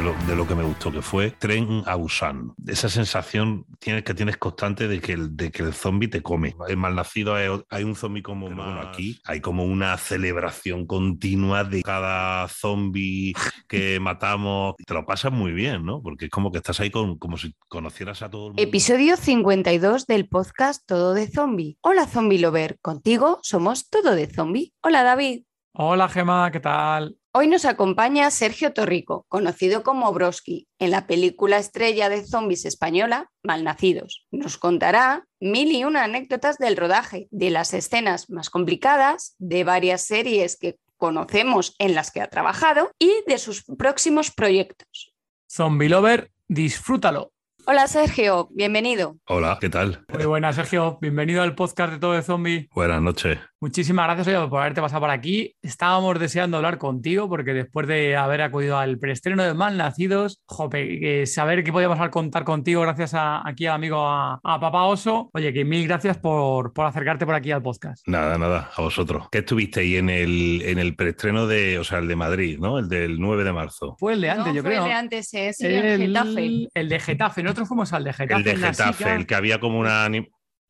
de lo, que me gustó, que fue Tren a Busan. Esa sensación tienes, que tienes constante de que el, de que el zombie te come. En Malnacido hay, hay un zombie como más... aquí hay como una celebración continua de cada zombie que matamos. Te lo pasas muy bien, ¿no? Porque es como que estás ahí con, como si conocieras a todo el mundo. Episodio 52 del podcast Todo de Zombie. Hola Zombie Lover, contigo somos Todo de Zombie. Hola David. Hola Gema, ¿qué tal? Hoy nos acompaña Sergio Torrico, conocido como Broski, en la película estrella de zombies española, Malnacidos. Nos contará mil y una anécdotas del rodaje, de las escenas más complicadas, de varias series que conocemos en las que ha trabajado y de sus próximos proyectos. Zombie Lover, disfrútalo. Hola Sergio, bienvenido. Hola, ¿qué tal? Muy buenas Sergio, bienvenido al podcast de Todo de Zombie. Buenas noches. Muchísimas gracias por haberte pasado por aquí. Estábamos deseando hablar contigo porque después de haber acudido al preestreno de Malnacidos, jope, saber que podíamos contar contigo gracias a, aquí al amigo a, Papá Oso. Oye, que mil gracias por, por, acercarte por aquí al podcast. Nada, nada, a vosotros. ¿Qué estuviste ahí en el, en el preestreno de, o sea, el de Madrid, ¿no? El del 9 de marzo. Fue el de antes, yo creo. Fue el de antes, es el, Getafe. El de Getafe, nosotros fuimos al de Getafe. El de Getafe, el que había como una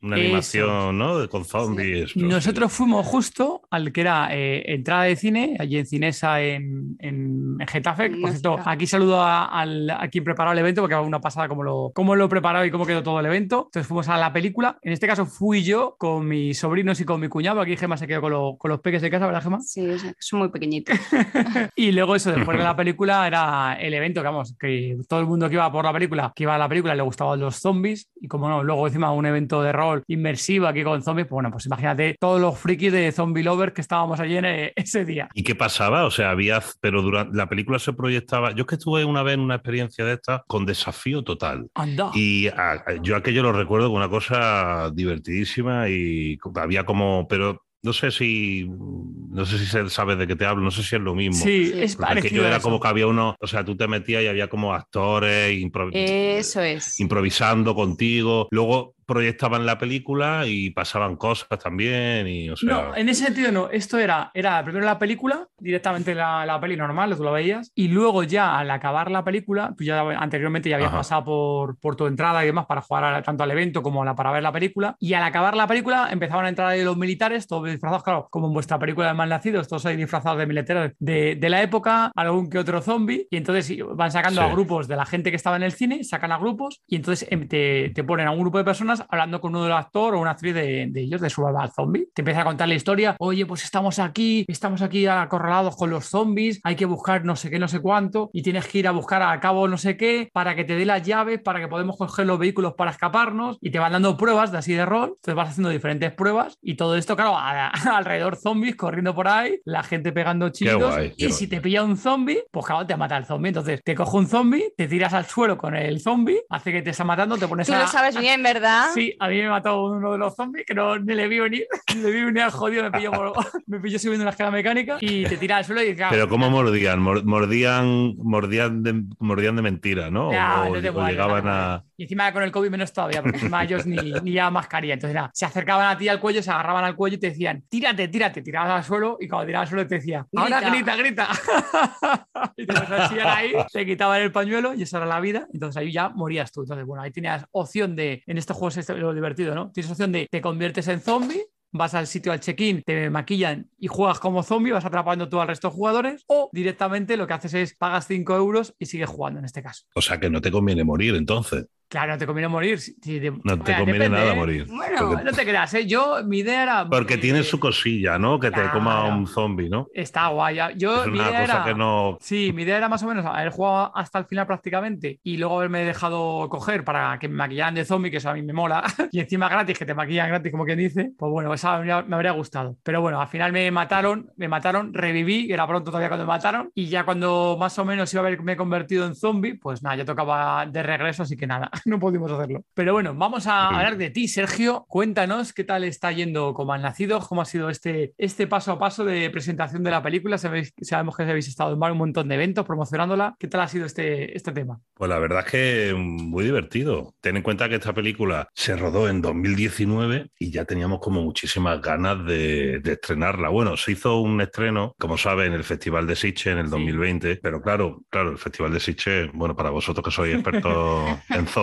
una animación, ¿no? Con zombies. Nosotros fuimos justo al que era eh, entrada de cine, allí en Cinesa, en, en, Getafe. Por cierto, aquí saludo a, quien preparó el evento, porque va una pasada como lo, cómo lo preparó y cómo quedó todo el evento. Entonces fuimos a la película. En este caso fui yo con mis sobrinos y con mi cuñado. Aquí Gema se quedó con, con los peques de casa, ¿verdad, Gema? Sí, son muy pequeñitos. y luego eso, después de la película, era el evento, que vamos, que todo el mundo que iba por la película, que iba a la película, le gustaban los zombies. Y como no, luego encima un evento de rol inmersivo aquí con zombies, pues bueno, pues imagínate todos los frikis de zombie lovers que estábamos allí en eh, ese día. ¿Y qué pasaba? O sea, había, pero durante la película se proyectaba. Yo es que estuve una vez en una experiencia de esta con desafío total. Anda. Y yo aquello lo recuerdo como una cosa divertidísima y había como, pero no sé si no sé si sabes de qué te hablo, no sé si es lo mismo. Sí, es parecido. era como que había uno, o sea, tú te metías y había como actores Eso es. improvisando contigo. Luego proyectaban la película y pasaban cosas también. Y, o sea... No, en ese sentido no. Esto era, era primero la película, directamente la, la peli normal, tú lo veías, y luego ya al acabar la película, tú ya anteriormente ya habías pasado por, por, tu entrada y demás para jugar tanto al evento como la, para ver la película, y al acabar la película empezaban a entrar ahí los militares, todos disfrazados, claro, como en vuestra película de Malnacidos, todos ahí disfrazados de militares de, de, la época, algún que otro zombie, y entonces van sacando a grupos de la gente que estaba en el cine, sacan a grupos, y entonces em, te, te ponen a un grupo de personas hablando con uno de los actores o una actriz de, ellos, de Survival Zombie. Te empieza a contar la historia, oye, pues estamos aquí, estamos aquí acorralados con los zombies, hay que buscar no sé qué, no sé cuánto, y tienes que ir a buscar a cabo no sé qué para que te dé las llaves, para que podamos coger los vehículos para escaparnos, y te van dando pruebas de así de rol, entonces vas haciendo diferentes pruebas, y todo esto, claro, alrededor zombies corriendo por ahí, la gente pegando chicos, y si te pilla un zombie, pues claro, te mata el zombie, entonces te coge un zombie, te tiras al suelo con el zombie, hace que te está matando, te pones Tú lo sabes bien, ¿verdad? Sí, a mí me mató uno de los zombies que no ni le vi venir, ni le vi venir al jodido, me pilló, me pilló subiendo una escala mecánica y te tira al suelo y dice, Pero ¿cómo mordían? Mordían, mordían, de, mordían de mentira, ¿no? o, llegaban a... Y encima con el COVID menos todavía, porque encima ellos ni, ni ya mascarilla. Entonces nada, se acercaban a ti al cuello, se agarraban al cuello y te decían, tírate, tírate, tirabas al suelo y cuando tirabas al suelo te decía, ahora grita, grita. y te ahí, te quitaban el pañuelo y esa era la vida. Entonces ahí ya morías tú. Entonces, bueno, ahí tenías opción de, en estos juegos es lo divertido, ¿no? Tienes opción de te conviertes en zombie vas al sitio al check-in, te maquillan y juegas como zombie, vas atrapando tú al resto de jugadores, o directamente lo que haces es pagas 5 euros y sigues jugando en este caso. O sea que no te conviene morir entonces. Claro, no te conviene morir. no te conviene nada ¿eh? morir. Bueno, no te creas, ¿eh? Yo, mi idea era. Porque tiene su cosilla, ¿no? Que te coma un zombie, ¿no? Está guay. Yo, es una cosa era... que no. Sí, mi idea era más o menos haber jugado hasta el final prácticamente y luego haberme dejado coger para que me maquillaran de zombie, que eso a mí me mola. y encima gratis, que te maquillan gratis, como quien dice. Pues bueno, esa me habría gustado. Pero bueno, al final me mataron, me mataron, reviví, que era pronto todavía cuando me mataron. Y ya cuando más o menos iba a haberme convertido en zombie, pues nada, ya tocaba de regreso, así que nada. no pudimos hacerlo. Pero bueno, vamos a hablar de ti, Sergio. Cuéntanos qué tal está yendo como han nacido, cómo ha sido este, este paso a paso de presentación de la película. Sabéis, sabemos que habéis estado en un montón de eventos promocionándola. ¿Qué tal ha sido este, este tema? Pues la verdad es que muy divertido. Ten en cuenta que esta película se rodó en 2019 y ya teníamos como muchísimas ganas de, estrenarla. Bueno, se hizo un estreno, como saben, en el Festival de Sitges en el 2020, pero claro, claro, el Festival de Sitges, bueno, para vosotros que sois expertos en zombies,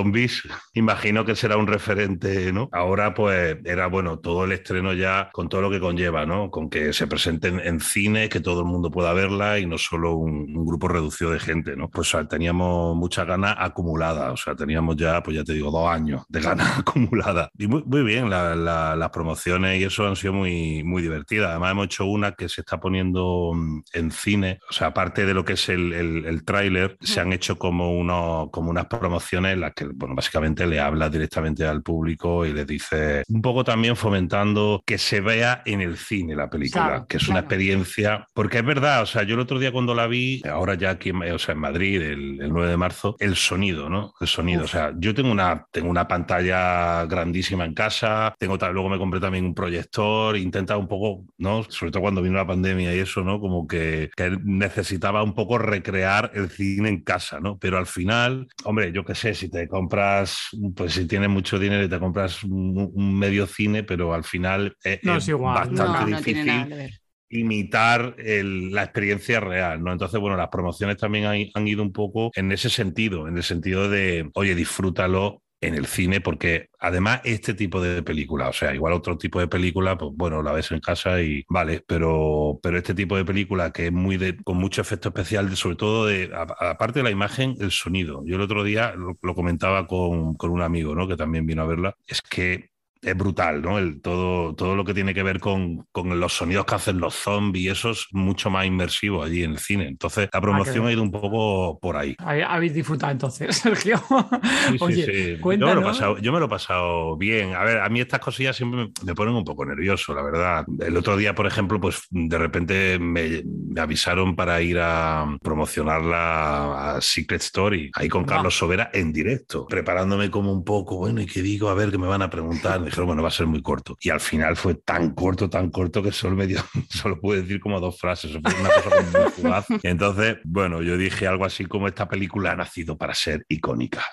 imagino que será un referente, ¿no? Ahora pues era, bueno, todo el estreno ya con todo lo que conlleva, ¿no? Con que se presenten en cine, que todo el mundo pueda verla y no solo un, grupo reducido de gente, ¿no? Pues teníamos muchas ganas acumuladas, o sea, teníamos ya, pues ya te digo, dos años de ganas acumuladas. Y muy, muy bien, las promociones y eso han sido muy, muy divertidas. Además hemos hecho una que se está poniendo mm, en cine, o sea, aparte de lo que es el, el, tráiler, se han hecho como, unos, como unas promociones en las que, bueno, básicamente le habla directamente al público y le dice, un poco también fomentando que se vea en el cine la película, que es una experiencia, porque es verdad, o sea, yo el otro día cuando la vi, ahora ya aquí, o sea, en Madrid, el, 9 de marzo, el sonido, ¿no? El sonido, o sea, yo tengo una, tengo una pantalla grandísima en casa, tengo luego me compré también un proyector, intenta un poco, ¿no? Sobre todo cuando vino la pandemia y eso, ¿no? Como que, que necesitaba un poco recrear el cine en casa, ¿no? Pero al final, hombre, yo qué sé, si te compras, pues si tienes mucho dinero y te compras un, medio cine, pero al final es, bastante difícil imitar la experiencia real, ¿no? Entonces, bueno, las promociones también han, ido un poco en ese sentido, en el sentido de, oye, disfrútalo en el cine, porque además este tipo de película, o sea, igual otro tipo de película, pues bueno, la ves en casa y vale, pero, pero este tipo de película que es muy de, con mucho efecto especial, sobre todo de, aparte de la imagen, el sonido. Yo el otro día lo, lo comentaba con, con, un amigo, ¿no? Que también vino a verla, es que es brutal, ¿no? El, todo, todo lo que tiene que ver con, con, los sonidos que hacen los zombies, eso es mucho más inmersivo allí en el cine. Entonces, la ah, promoción ha ido un poco por ahí. Habéis disfrutado entonces, Sergio. Sí, sí, sí. Yo me, lo he pasado, yo me lo he pasado bien. A ver, a mí estas cosillas siempre me ponen un poco nervioso, la verdad. El otro día, por ejemplo, pues de repente me, avisaron para ir a promocionarla a Secret Story, ahí con Carlos Sobera en directo, preparándome como un poco, bueno, ¿y qué digo? A ver, qué me van a preguntar dijeron, bueno, va a ser muy corto. Y al final fue tan corto, tan corto que solo me dio, solo pude decir como dos frases. Fue una cosa muy fugaz. Entonces, bueno, yo dije algo así como esta película ha nacido para ser icónica.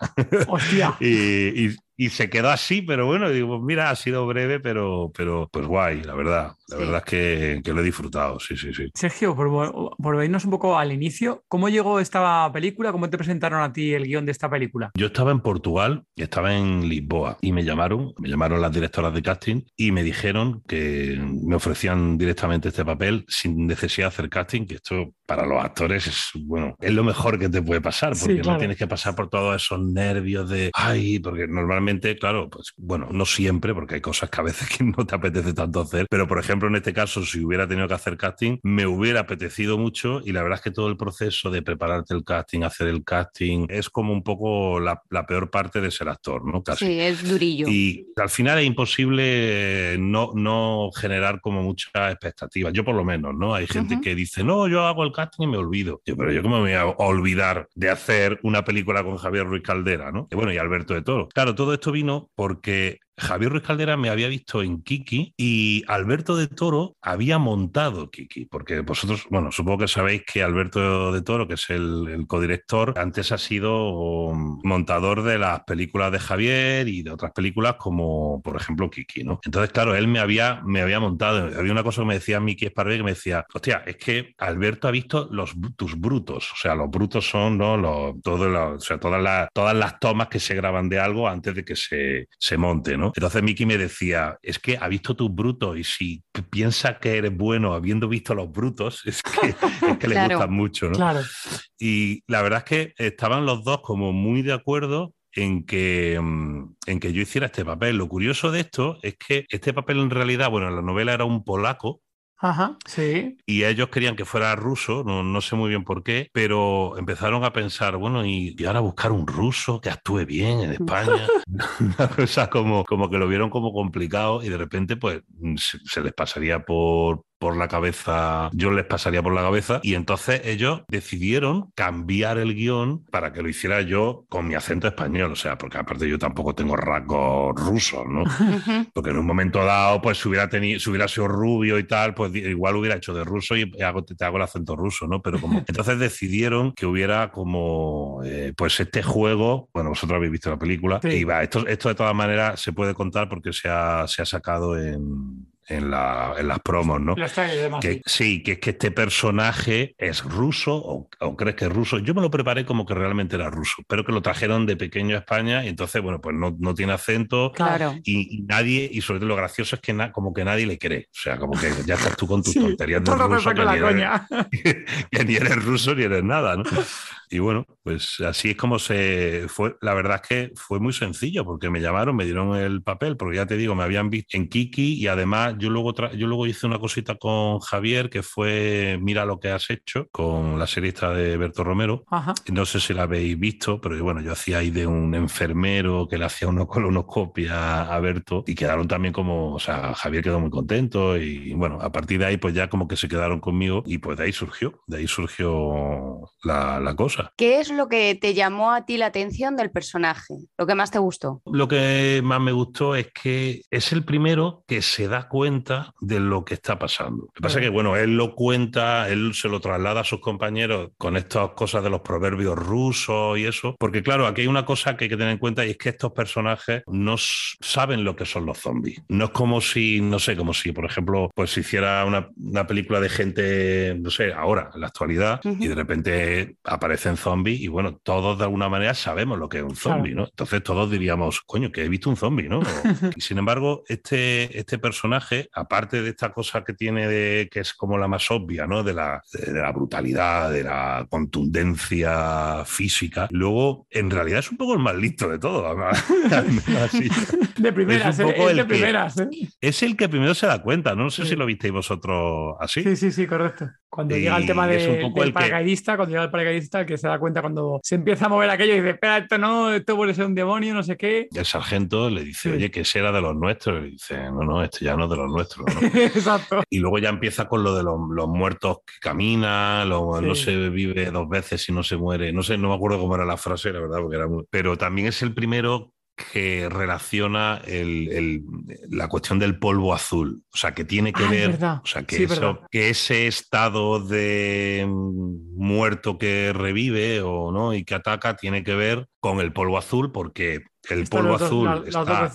Hostia. y, y se quedó así, pero bueno, digo, pues mira, ha sido breve, pero, pero pues guay, la verdad. La verdad es que, que, lo he disfrutado, sí, sí, sí. Sergio, por, por vernos un poco al inicio, ¿cómo llegó esta película? ¿Cómo te presentaron a ti el guion de esta película? Yo estaba en Portugal, estaba en Lisboa y me llamaron, me llamaron las directoras de casting y me dijeron que me ofrecían directamente este papel sin necesidad de hacer casting, que esto para los actores es, bueno, es lo mejor que te puede pasar, porque no tienes que pasar por todos esos nervios de, ay, porque normalmente claro, pues bueno, no siempre, porque hay cosas que a veces que no te apetece tanto hacer, pero por ejemplo, en este caso, si hubiera tenido que hacer casting, me hubiera apetecido mucho y la verdad es que todo el proceso de prepararte el casting, hacer el casting, es como un poco la, peor parte de ser actor, ¿no? Casi. Sí, es durillo. Y al final es imposible no, no generar como muchas expectativas, yo por lo menos, ¿no? Hay gente que dice, no, yo hago el casting y me olvido. Yo, pero yo cómo me voy a olvidar de hacer una película con Javier Ruiz Caldera, ¿no? Y bueno, y Alberto de Toro. Claro, todo esto vino porque Javier Ruiz Caldera me había visto en Kiki y Alberto de Toro había montado Kiki, porque vosotros, bueno, supongo que sabéis que Alberto de Toro, que es el, codirector, antes ha sido montador de las películas de Javier y de otras películas como, por ejemplo, Kiki, ¿no? Entonces, claro, él me había, me había montado, había una cosa que me decía Miki Esparvé que me decía, hostia, es que Alberto ha visto los, tus brutos, o sea, los brutos son, ¿no? Los, o sea, todas, las, todas las tomas que se graban de algo antes de que se, se monte, ¿no? Entonces Miki me decía, es que ha visto tus brutos y si piensa que eres bueno habiendo visto los brutos, es que, que le gustan mucho, ¿no? Claro. Y la verdad es que estaban los dos como muy de acuerdo en que, mm, en que yo hiciera este papel. Lo curioso de esto es que este papel en realidad, bueno, en la novela era un polaco, Ajá, sí. Y ellos querían que fuera ruso, no, no, sé muy bien por qué, pero empezaron a pensar, bueno, y, y ahora buscar un ruso que actúe bien en España. Una cosa como, como que lo vieron como complicado y de repente pues se, se les pasaría por, por la cabeza, yo les pasaría por la cabeza y entonces ellos decidieron cambiar el guion para que lo hiciera yo con mi acento español, o sea, porque aparte yo tampoco tengo rasgos rusos, ¿no? Porque en un momento dado, pues si hubiera, tenido, si hubiera sido rubio y tal, pues igual hubiera hecho de ruso y hago, te hago el acento ruso, ¿no? Pero como entonces decidieron que hubiera como, eh, pues este juego, bueno, vosotros habéis visto la película, sí. y va, esto, esto de todas maneras se puede contar porque se ha, se ha sacado en en, la, en, las promos, ¿no? Que, sí, que es que este personaje es ruso o, o, crees que es ruso. Yo me lo preparé como que realmente era ruso, pero que lo trajeron de pequeño a España y entonces, bueno, pues no, no tiene acento claro. y, y, nadie, y sobre todo lo gracioso es que na, como que nadie le cree. O sea, como que ya estás tú con tus sí, tonterías de ruso, que ni, eres, que ni eres ruso ni eres nada, ¿no? Y bueno, pues así es como se fue. La verdad es que fue muy sencillo porque me llamaron, me dieron el papel, porque ya te digo, me habían visto en Kiki y además yo luego, yo luego hice una cosita con Javier que fue Mira lo que has hecho con la serie esta de Berto Romero. Ajá. No sé si la habéis visto, pero bueno, yo hacía ahí de un enfermero que le hacía una colonoscopia a Berto y quedaron también como, o sea, Javier quedó muy contento y bueno, a partir de ahí pues ya como que se quedaron conmigo y pues de ahí surgió, de ahí surgió la, la cosa. ¿Qué es lo que te llamó a ti la atención del personaje? ¿Lo que más te gustó? Lo que más me gustó es que es el primero que se da cuenta de lo que está pasando. Lo que pasa es que, bueno, él lo cuenta, él se lo traslada a sus compañeros con estas cosas de los proverbios rusos y eso, porque claro, aquí hay una cosa que hay que tener en cuenta y es que estos personajes no saben lo que son los zombies. No es como si, no sé, como si, por ejemplo, pues hiciera una, una película de gente, no sé, ahora, en la actualidad, uh -huh. y de repente aparecen zombies y bueno, todos de alguna manera sabemos lo que es un zombie, claro. ¿no? Entonces todos diríamos, coño, que he visto un zombie, ¿no? y sin embargo, este, este personaje, aparte de esta cosa que tiene de, que es como la más obvia, ¿no? De la, de, la brutalidad, de la contundencia física, luego en realidad es un poco el más listo de todo. Así. De primeras, es, es de primeras. ¿eh? Es el que primero se da cuenta, no, no sé sí. si lo visteis vosotros así. Sí, sí, sí, correcto. Cuando y llega el tema de, del paracaidista, que... cuando llega el paracaidista, que se da cuenta cuando se empieza a mover aquello y dice, espera, esto no, esto puede ser un demonio, no sé qué. Y el sargento le dice, sí. oye, que ese era de los nuestros. Y dice, no, no, esto ya no es de los nuestros. ¿no? Exacto. Y luego ya empieza con lo de los, los muertos que caminan, lo, sí. no se vive dos veces y no se muere. No sé, no me acuerdo cómo era la frase, la verdad, porque era muy... Pero también es el primero que relaciona el, el, la cuestión del polvo azul. O sea, que tiene que ah, ver. Verdad. O sea, que, sí, eso, que ese estado de muerto que revive o no y que ataca tiene que ver con el polvo azul, porque el está polvo azul dos, la, está,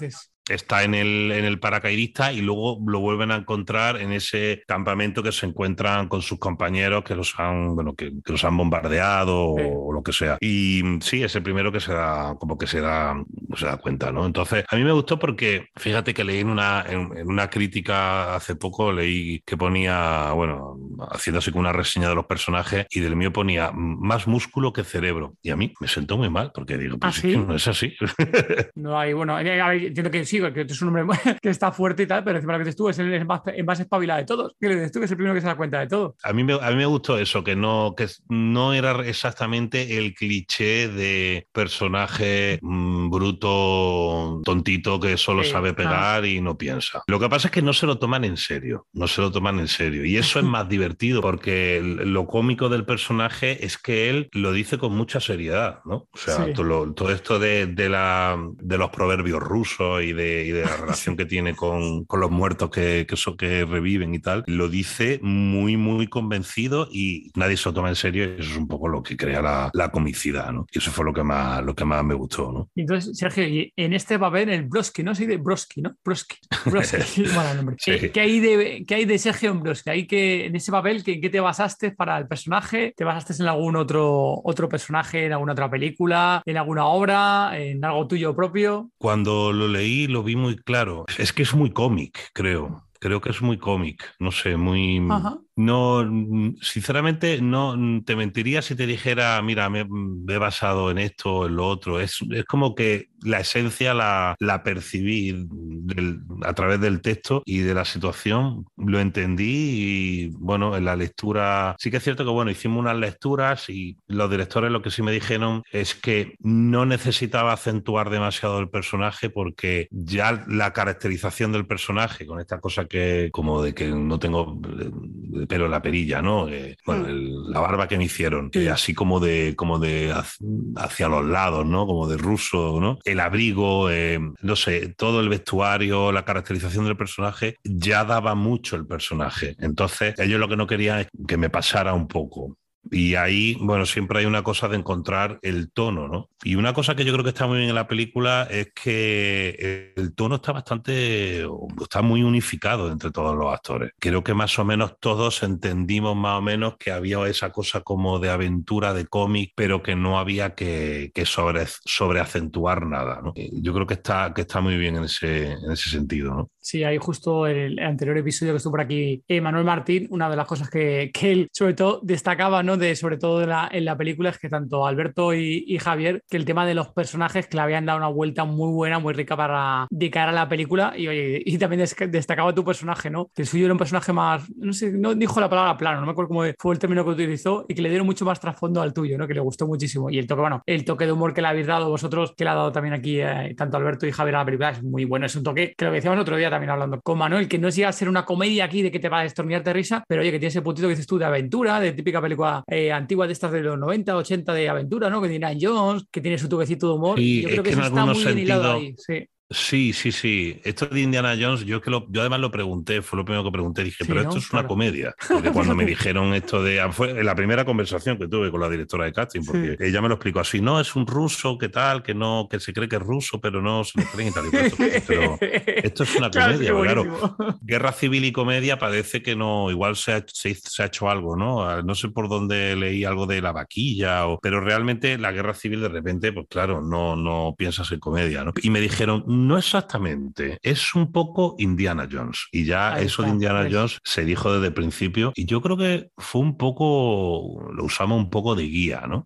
está en el, en el paracaidista y luego lo vuelven a encontrar en ese campamento que se encuentran con sus compañeros que los han, bueno, que, que los han bombardeado sí. o, o, lo que sea. Y sí, es el primero que se da, como que se da, se da cuenta, ¿no? Entonces, a mí me gustó porque, fíjate que leí en una, en, en una crítica hace poco, leí que ponía, bueno, haciendo así como una reseña de los personajes y del mío ponía más músculo que cerebro. Y a mí me sentó muy mal porque digo, pues ¿Ah, es que no es así. no hay, bueno, entiendo que sí, que es un hombre que está fuerte y tal, pero encima lo que dices tú es el más, el más espabilado de todos. ¿Qué le dices tú? Que es el primero que se da cuenta de todo. A mí me, a mí me gustó eso, que no, que no era exactamente el cliché de personaje mmm, bruto, tontito, que solo sí, sabe pegar y no piensa. Lo que pasa es que no se lo toman en serio, no se lo toman en serio. Y eso es más divertido, porque lo cómico del personaje es que él lo dice con mucha seriedad, ¿no? O sea, sí. todo, todo, esto de, de, la, de los proverbios rusos y de, y de la relación que tiene con, con los muertos que, que, eso, que reviven y tal, lo dice muy, muy convencido y nadie se lo toma en serio y eso es un poco lo que crea la, la comicidad, ¿no? Y eso fue lo que más, lo que más me gustó, ¿no? Entonces, Sergio, en este papel, el Broski, ¿no? Sí, de Broski, ¿no? Broski. Broski. bueno, nombre. Sí. ¿Qué, ¿Qué, hay de, ¿Qué hay de Sergio en Broski? ¿Hay que, en ese papel, ¿qué, ¿qué te basaste para el personaje? ¿Te basaste en algún otro, otro personaje, en alguna otra película, en alguna obra, en algo tuyo propio? Cuando lo leí, lo vi muy claro. Es que es muy cómic, creo. Creo que es muy cómic, no sé, muy... No, sinceramente, no te mentiría si te dijera, mira, me, he basado en esto o en lo otro. Es, es como que la esencia la, la percibí a través del texto y de la situación, lo entendí y bueno, en la lectura, sí que es cierto que bueno, hicimos unas lecturas y los directores lo que sí me dijeron es que no necesitaba acentuar demasiado el personaje porque ya la caracterización del personaje con esta cosa que como de que no tengo pelo en la perilla, ¿no? Eh, bueno, hmm. la barba que me hicieron, así como de como de hacia los lados, ¿no? Como de ruso, ¿no? el abrigo, eh, no sé, todo el vestuario, la caracterización del personaje, ya daba mucho el personaje. Entonces, ellos lo que no querían es que me pasara un poco. Y ahí, bueno, siempre hay una cosa de encontrar el tono, ¿no? Y una cosa que yo creo que está muy bien en la película es que el tono está bastante, está muy unificado entre todos los actores. Creo que más o menos todos entendimos más o menos que había esa cosa como de aventura, de cómic, pero que no había que, que sobre, sobreacentuar nada, ¿no? Yo creo que está, que está muy bien en ese, en ese sentido, ¿no? Sí, hay justo el, anterior episodio que estuvo por aquí Manuel Martín, una de las cosas que, que él sobre todo destacaba, ¿no? Sobre todo en la, película es que tanto Alberto y, Javier, que el tema de los personajes que le habían dado una vuelta muy buena, muy rica para de cara a la película y oye, y también destacaba tu personaje, ¿no? Que el suyo era un personaje más, no sé, no dijo la palabra plano, no me acuerdo cómo fue el término que utilizó y que le dieron mucho más trasfondo al tuyo, ¿no? Que le gustó muchísimo. Y el toque, bueno, el toque de humor que le habéis dado vosotros, que le ha dado también aquí eh, tanto Alberto y Javier a la película, es muy bueno. Es un toque que lo que decíamos otro día también hablando con Manuel, que no es a ser una comedia aquí de que te va a destornillarte risa, pero oye, que tiene ese puntito que dices tú de aventura, de típica película eh, antigua de estas de los 90, 80 de aventura, ¿no? Que tiene Jones, que tiene su toquecito de humor. y yo creo que, eso está muy bien hilado ahí. Sí. Sí, sí, sí. Esto de Indiana Jones, yo que lo, yo además lo pregunté, fue lo primero que pregunté, dije, pero esto es una comedia. Porque cuando me dijeron esto de. Fue en la primera conversación que tuve con la directora de casting, porque ella me lo explicó así, no, es un ruso, ¿qué tal? Que no, que se cree que es ruso, pero no se lo creen y tal y Pero esto es una comedia, claro. Guerra civil y comedia parece que no, igual se ha, se, ha hecho algo, ¿no? Ah, no sé por dónde leí algo de la vaquilla, o, pero realmente la guerra civil de repente, pues claro, no, no piensas en comedia, ¿no? Y me dijeron, no exactamente, es un poco Indiana Jones. Y ya eso de Indiana Jones se dijo desde el principio y yo creo que fue un poco, lo usamos un poco de guía, ¿no?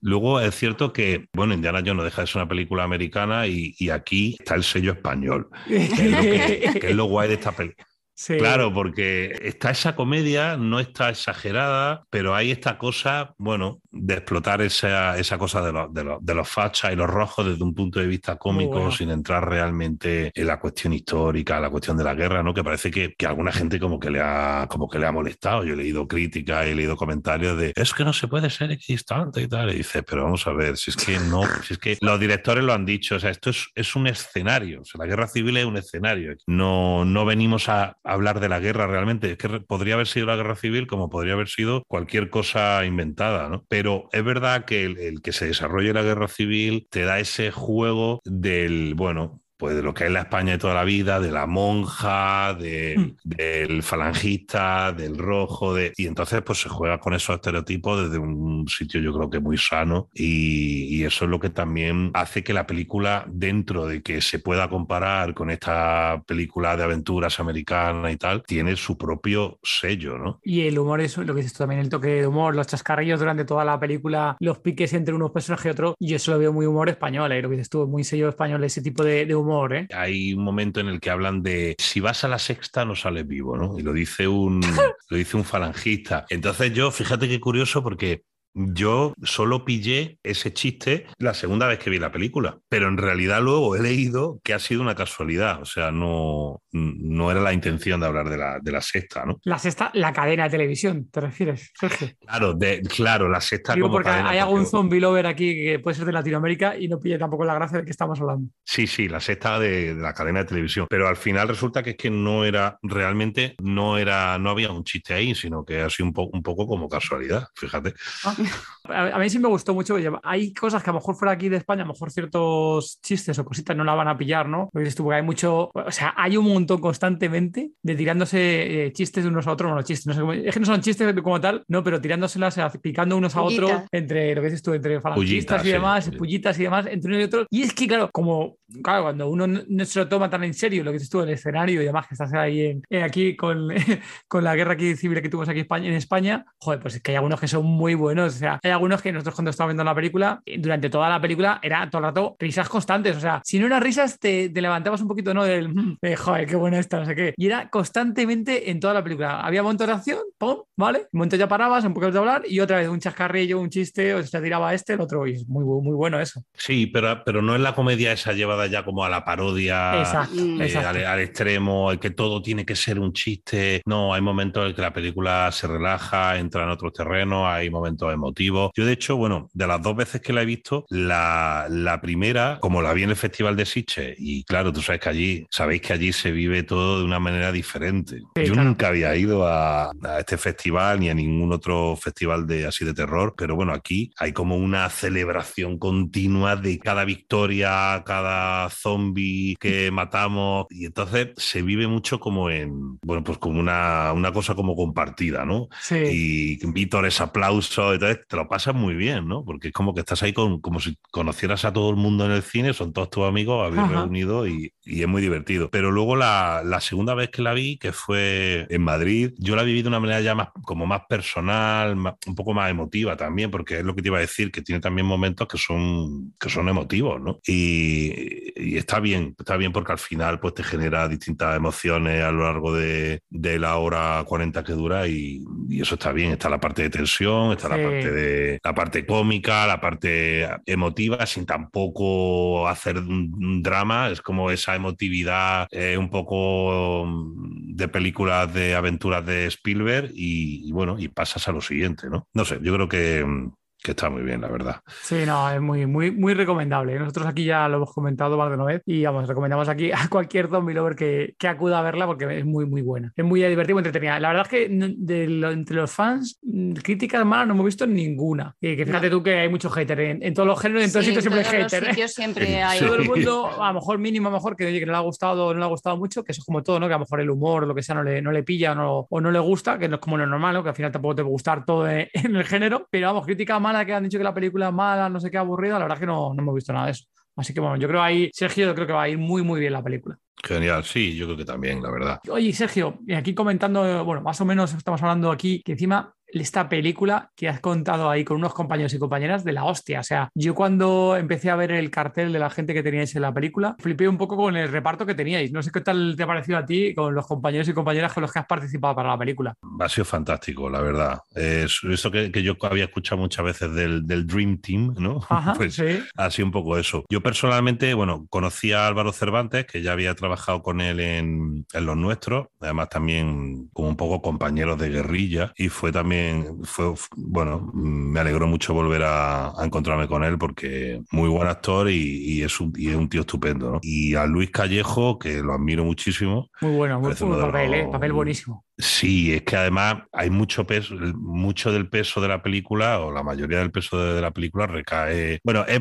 Luego es cierto que, bueno, Indiana Jones no deja de ser una película americana y, aquí está el sello español, que es lo, guay de esta película. Claro, porque está esa comedia, no está exagerada, pero hay esta cosa, bueno, de explotar esa, esa cosa de, de, los fachas y los rojos desde un punto de vista cómico, sin entrar realmente en la cuestión histórica, la cuestión de la guerra, ¿no? Que parece que, que alguna gente como que le ha como que le ha molestado. Yo he leído críticas, he leído comentarios de es que no se puede ser existante y tal. Y dices, pero vamos a ver, si es que no, si es que los directores lo han dicho, o sea, esto es, es un escenario, o sea, la guerra civil es un escenario. No, no venimos a hablar de la guerra realmente. Es que podría haber sido la guerra civil como podría haber sido cualquier cosa inventada, ¿no? pero es verdad que el, que se desarrolle la guerra civil te da ese juego del, bueno, pues de lo que es la España de toda la vida, de la monja, hmm. del falangista, del rojo, de, y entonces pues se juega con esos estereotipos desde un sitio yo creo que muy sano y, eso es lo que también hace que la película, dentro de que se pueda comparar con esta película de aventuras americana y tal, tiene su propio sello, ¿no? Y el humor es lo que dices tú también, el toque de humor, los chascarrillos durante toda la película, los piques entre unos personajes y otros, y eso lo veo muy humor español, ¿eh? lo que dices tú, muy sello español, ese tipo de humor ¿eh? Hay un momento en el que hablan de si vas a la sexta no sales vivo, ¿no? Y lo dice un, lo dice un falangista. Entonces yo, fíjate qué curioso porque yo solo pillé ese chiste la segunda vez que vi la película, pero en realidad luego he leído que ha sido una casualidad, o sea, no, no era la intención de hablar de la, de la sexta, ¿no? La sexta, la cadena de televisión, ¿te refieres, Claro, de, claro, la sexta Digo, porque hay algún zombie lover aquí que puede ser de Latinoamérica y no pille tampoco la gracia de que estamos hablando. Sí, sí, la sexta de, la cadena de televisión, pero al final resulta que es que no era, realmente no era, no había un chiste ahí, sino que ha sido un, un poco como casualidad, fíjate. Ah. A, mí sí me gustó mucho. Hay cosas que a lo mejor fuera aquí de España, a lo mejor ciertos chistes o cositas no la van a pillar, ¿no? Porque hay mucho. O sea, hay un montón constantemente de tirándose eh, chistes de unos a otros. Bueno, chistes, no sé es que no son chistes como tal, no, pero tirándoselas, picando unos a otros entre lo que dices tú, entre falangistas y demás, pullitas y demás, entre uno y otro. Y es que, claro, como claro, cuando uno no, se lo toma tan en serio lo que dices tú, el escenario y demás, que estás ahí en, aquí con, con la guerra aquí civil que tuvimos aquí en España, joder, pues es que hay algunos que son muy buenos. O sea, hay algunos que nosotros cuando estábamos viendo la película, durante toda la película era todo el rato risas constantes. O sea, si no eran risas, te, levantabas un poquito, ¿no? Del, mm, de, joder, qué buena esta, no sé qué. Y era constantemente en toda la película. Había momentos de acción, pum, ¿vale? Un momento ya parabas, un poco de hablar y otra vez un chascarrillo, un chiste, o se tiraba este, el otro. Y es muy, muy bueno eso. Sí, pero, pero no es la comedia esa llevada ya como a la parodia, eh, Al, extremo, el que todo tiene que ser un chiste. No, hay momentos en que la película se relaja, entra en otros terrenos, hay momentos emotivos. Yo, de hecho, bueno, de las dos veces que la he visto, la, la primera, como la vi en el Festival de Siche, y claro, tú sabes que allí, sabéis que allí se vive todo de una manera diferente. Yo nunca había ido a, a, este festival ni a ningún otro festival de así de terror, pero bueno, aquí hay como una celebración continua de cada victoria, cada zombie que matamos, y entonces se vive mucho como en, bueno, pues como una, una cosa como compartida, ¿no? Sí. Y vítores, aplausos, te lo pasas muy bien, ¿no? Porque es como que estás ahí con, como si conocieras a todo el mundo en el cine, son todos tus amigos, habéis reunido y, y, es muy divertido. Pero luego la, la, segunda vez que la vi, que fue en Madrid, yo la viví de una manera ya más, como más personal, un poco más emotiva también, porque es lo que te iba a decir, que tiene también momentos que son, que son emotivos, ¿no? Y, y está bien, está bien porque al final pues te genera distintas emociones a lo largo de, de la hora 40 que dura y, y, eso está bien. Está la parte de tensión, está la parte de la parte cómica, la parte emotiva, sin tampoco hacer un, drama. Es como esa emotividad eh, un poco mm, de películas de aventuras de Spielberg y, y, bueno, y pasas a lo siguiente, ¿no? No sé, yo creo que, mm, que está muy bien, la verdad. Sí, no, es muy, muy, muy recomendable. Nosotros aquí ya lo hemos comentado más de una vez y vamos, recomendamos aquí a cualquier zombie lover que, que acuda a verla porque es muy, muy buena. Es muy divertida y entretenida. La verdad es que de entre los fans, críticas malas no hemos visto ninguna. Y que fíjate tú que hay muchos haters en, todos los géneros, en todos sitios siempre hay haters. ¿eh? siempre hay. Todo el mundo, a lo mejor mínimo, a lo mejor que, que no le ha gustado no le ha gustado mucho, que eso es como todo, ¿no? Que a lo mejor el humor, lo que sea, no le, no le pilla no, o no le gusta, que no es como lo normal, ¿no? Que al final tampoco te puede gustar todo en, en el género, pero vamos, crítica mala que han dicho que la película película mala, no sé qué, aburrida, la verdad es que no, no hemos visto nada de eso. Así que bueno, yo creo ahí, Sergio, yo creo que va a ir muy, muy bien la película. Genial, sí, yo creo que también, la verdad. Oye, Sergio, aquí comentando, bueno, más o menos estamos hablando aquí que encima esta película que has contado ahí con unos compañeros y compañeras de la hostia. O sea, yo cuando empecé a ver el cartel de la gente que teníais en la película, flipé un poco con el reparto que teníais. No sé qué tal te ha parecido a ti con los compañeros y compañeras con los que has participado para la película. Ha sido fantástico, la verdad. Es eso que, que yo había escuchado muchas veces del, del Dream Team, ¿no? Ajá, pues sí. ha sido un poco eso. Yo personalmente, bueno, conocí a Álvaro Cervantes, que ya había trabajado con él en, en Los Nuestros, además también como un poco compañeros de guerrilla, y fue también, fue bueno, me alegró mucho volver a, encontrarme con él porque muy buen actor y, es, un, y es un tío estupendo. Y a Luis Callejo, que lo admiro muchísimo. Muy bueno, muy buen papel, ¿eh? papel buenísimo. Sí, es que además hay mucho peso, mucho del peso de la película, o la mayoría del peso de, la película recae. Bueno, es,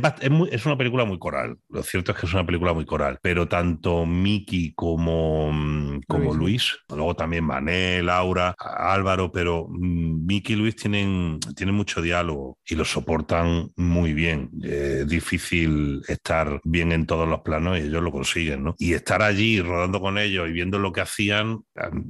es, una película muy coral. Lo cierto es que es una película muy coral, pero tanto Miki como, mm, como Luis, luego también Mané, Laura, Álvaro, pero mm, Miki y Luis tienen, tienen mucho diálogo y lo soportan muy bien. Es difícil estar bien en todos los planos y ellos lo consiguen, ¿no? Y estar allí rodando con ellos y viendo lo que hacían,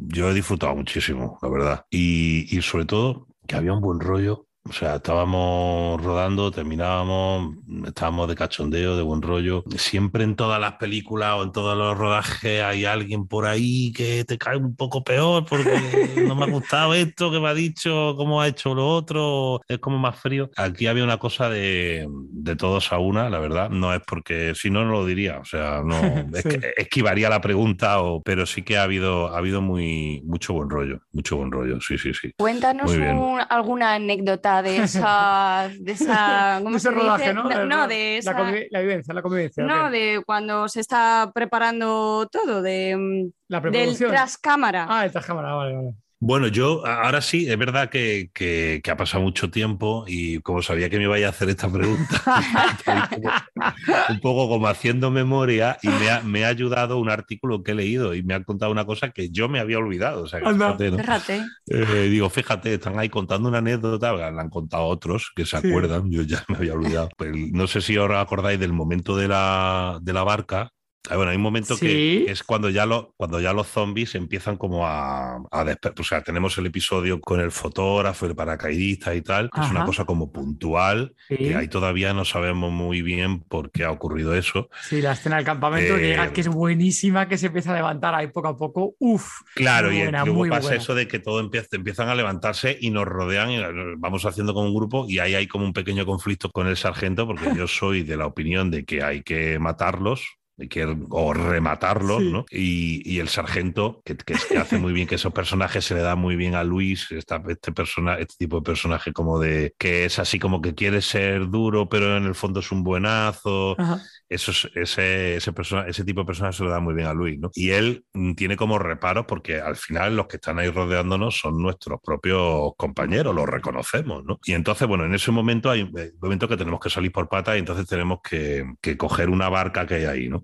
yo he disfrutado muchísimo, la verdad. Y sobre todo que había un buen rollo o sea, estábamos rodando, terminábamos, estábamos de cachondeo, de buen rollo. Siempre en todas las películas o en todos los rodajes hay alguien por ahí que te cae un poco peor porque no me ha gustado esto que me ha dicho, cómo ha hecho lo otro, es como más frío. Aquí había una cosa de, de todos a una, la verdad. No es porque, si no, no lo diría. O sea, no es que esquivaría la pregunta, o, pero sí que ha habido, ha habido muy, mucho buen rollo, mucho buen rollo, sí, sí, sí. Cuéntanos un, alguna anécdota de esa, de esa ¿cómo se rodaje, ¿no? No, de esa... la, vivencia, la convivencia. No, de cuando se está preparando todo, de la del tras cámara. Ah, el tras cámara, vale, vale. Bueno, yo ahora sí, es verdad que, que, ha pasado mucho tiempo y como sabía que me iba a hacer esta pregunta, un, poco, como haciendo memoria y me ha, me ha, ayudado un artículo que he leído y me han contado una cosa que yo me había olvidado. O sea, fíjate, eh, digo, fíjate, están ahí contando una anécdota, la han contado otros que se acuerdan, yo ya me había olvidado. Pues, no sé si ahora acordáis del momento de la, de la barca bueno, hay un momento que es cuando ya, lo, cuando ya los zombies empiezan como a, a O sea, tenemos el episodio con el fotógrafo, el paracaidista y tal, que es una cosa como puntual, que ahí todavía no sabemos muy bien por qué ha ocurrido eso. Sí, la escena del campamento que, eh, que es buenísima, que se empieza a levantar ahí poco a poco. Uf. Claro, y luego pasa eso de que todo empieza, empiezan a levantarse y nos rodean y vamos haciendo como un grupo y ahí hay como un pequeño conflicto con el sargento, porque yo soy de la opinión de que hay que matarlos o rematarlo, ¿no? Y, el sargento, que, hace muy bien que esos personajes se le da muy bien a Luis, esta, este, persona, este tipo de personaje como de que es así como que quiere ser duro, pero en el fondo es un buenazo. Eso ese, ese, persona, ese tipo de personas se lo da muy bien a Luis, ¿no? Y él mm, tiene como reparos porque al final los que están ahí rodeándonos son nuestros propios compañeros, los reconocemos, ¿no? Y entonces, bueno, en ese momento hay un momento que tenemos que salir por patas y entonces tenemos que, que coger una barca que hay ahí, ¿no?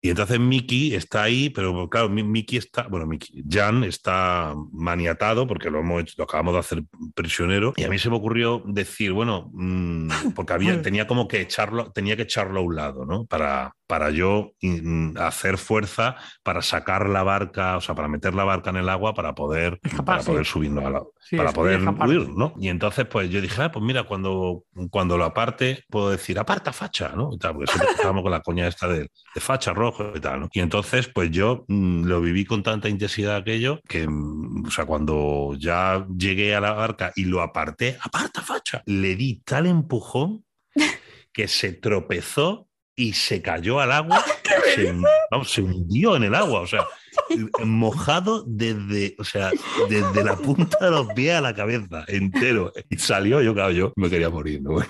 Y entonces Mickey está ahí, pero claro, Mickey está, bueno, Mickey, Jan está maniatado porque lo, hemos lo acabamos de hacer prisionero. Y a mí se me ocurrió decir, bueno, mm, porque había, tenía como que echarlo, tenía que echarlo a un lado, ¿no? Para, para yo mm, hacer fuerza para sacar la barca, o sea, para meter la barca en el agua para poder, para poder subirnos al lado, para poder huir, ¿no? Y entonces, pues yo dije, ah, pues mira, cuando, cuando lo aparte, puedo decir, aparta facha, ¿no? Y tal, porque siempre estábamos con la coña esta de, de, facha rojo y tal, ¿no? Y entonces, pues yo mm, lo viví con tanta intensidad aquello que, mm, o sea, cuando ya llegué a la barca y lo aparté, aparta facha, le di tal empujón que se tropezó y se cayó al agua, se, vamos, se, hundió en el agua, o sea, mojado desde, o sea, desde la punta de los pies a la cabeza, entero. Y salió, yo, claro, yo me quería morir, ¿no?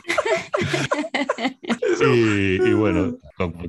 Y, bueno,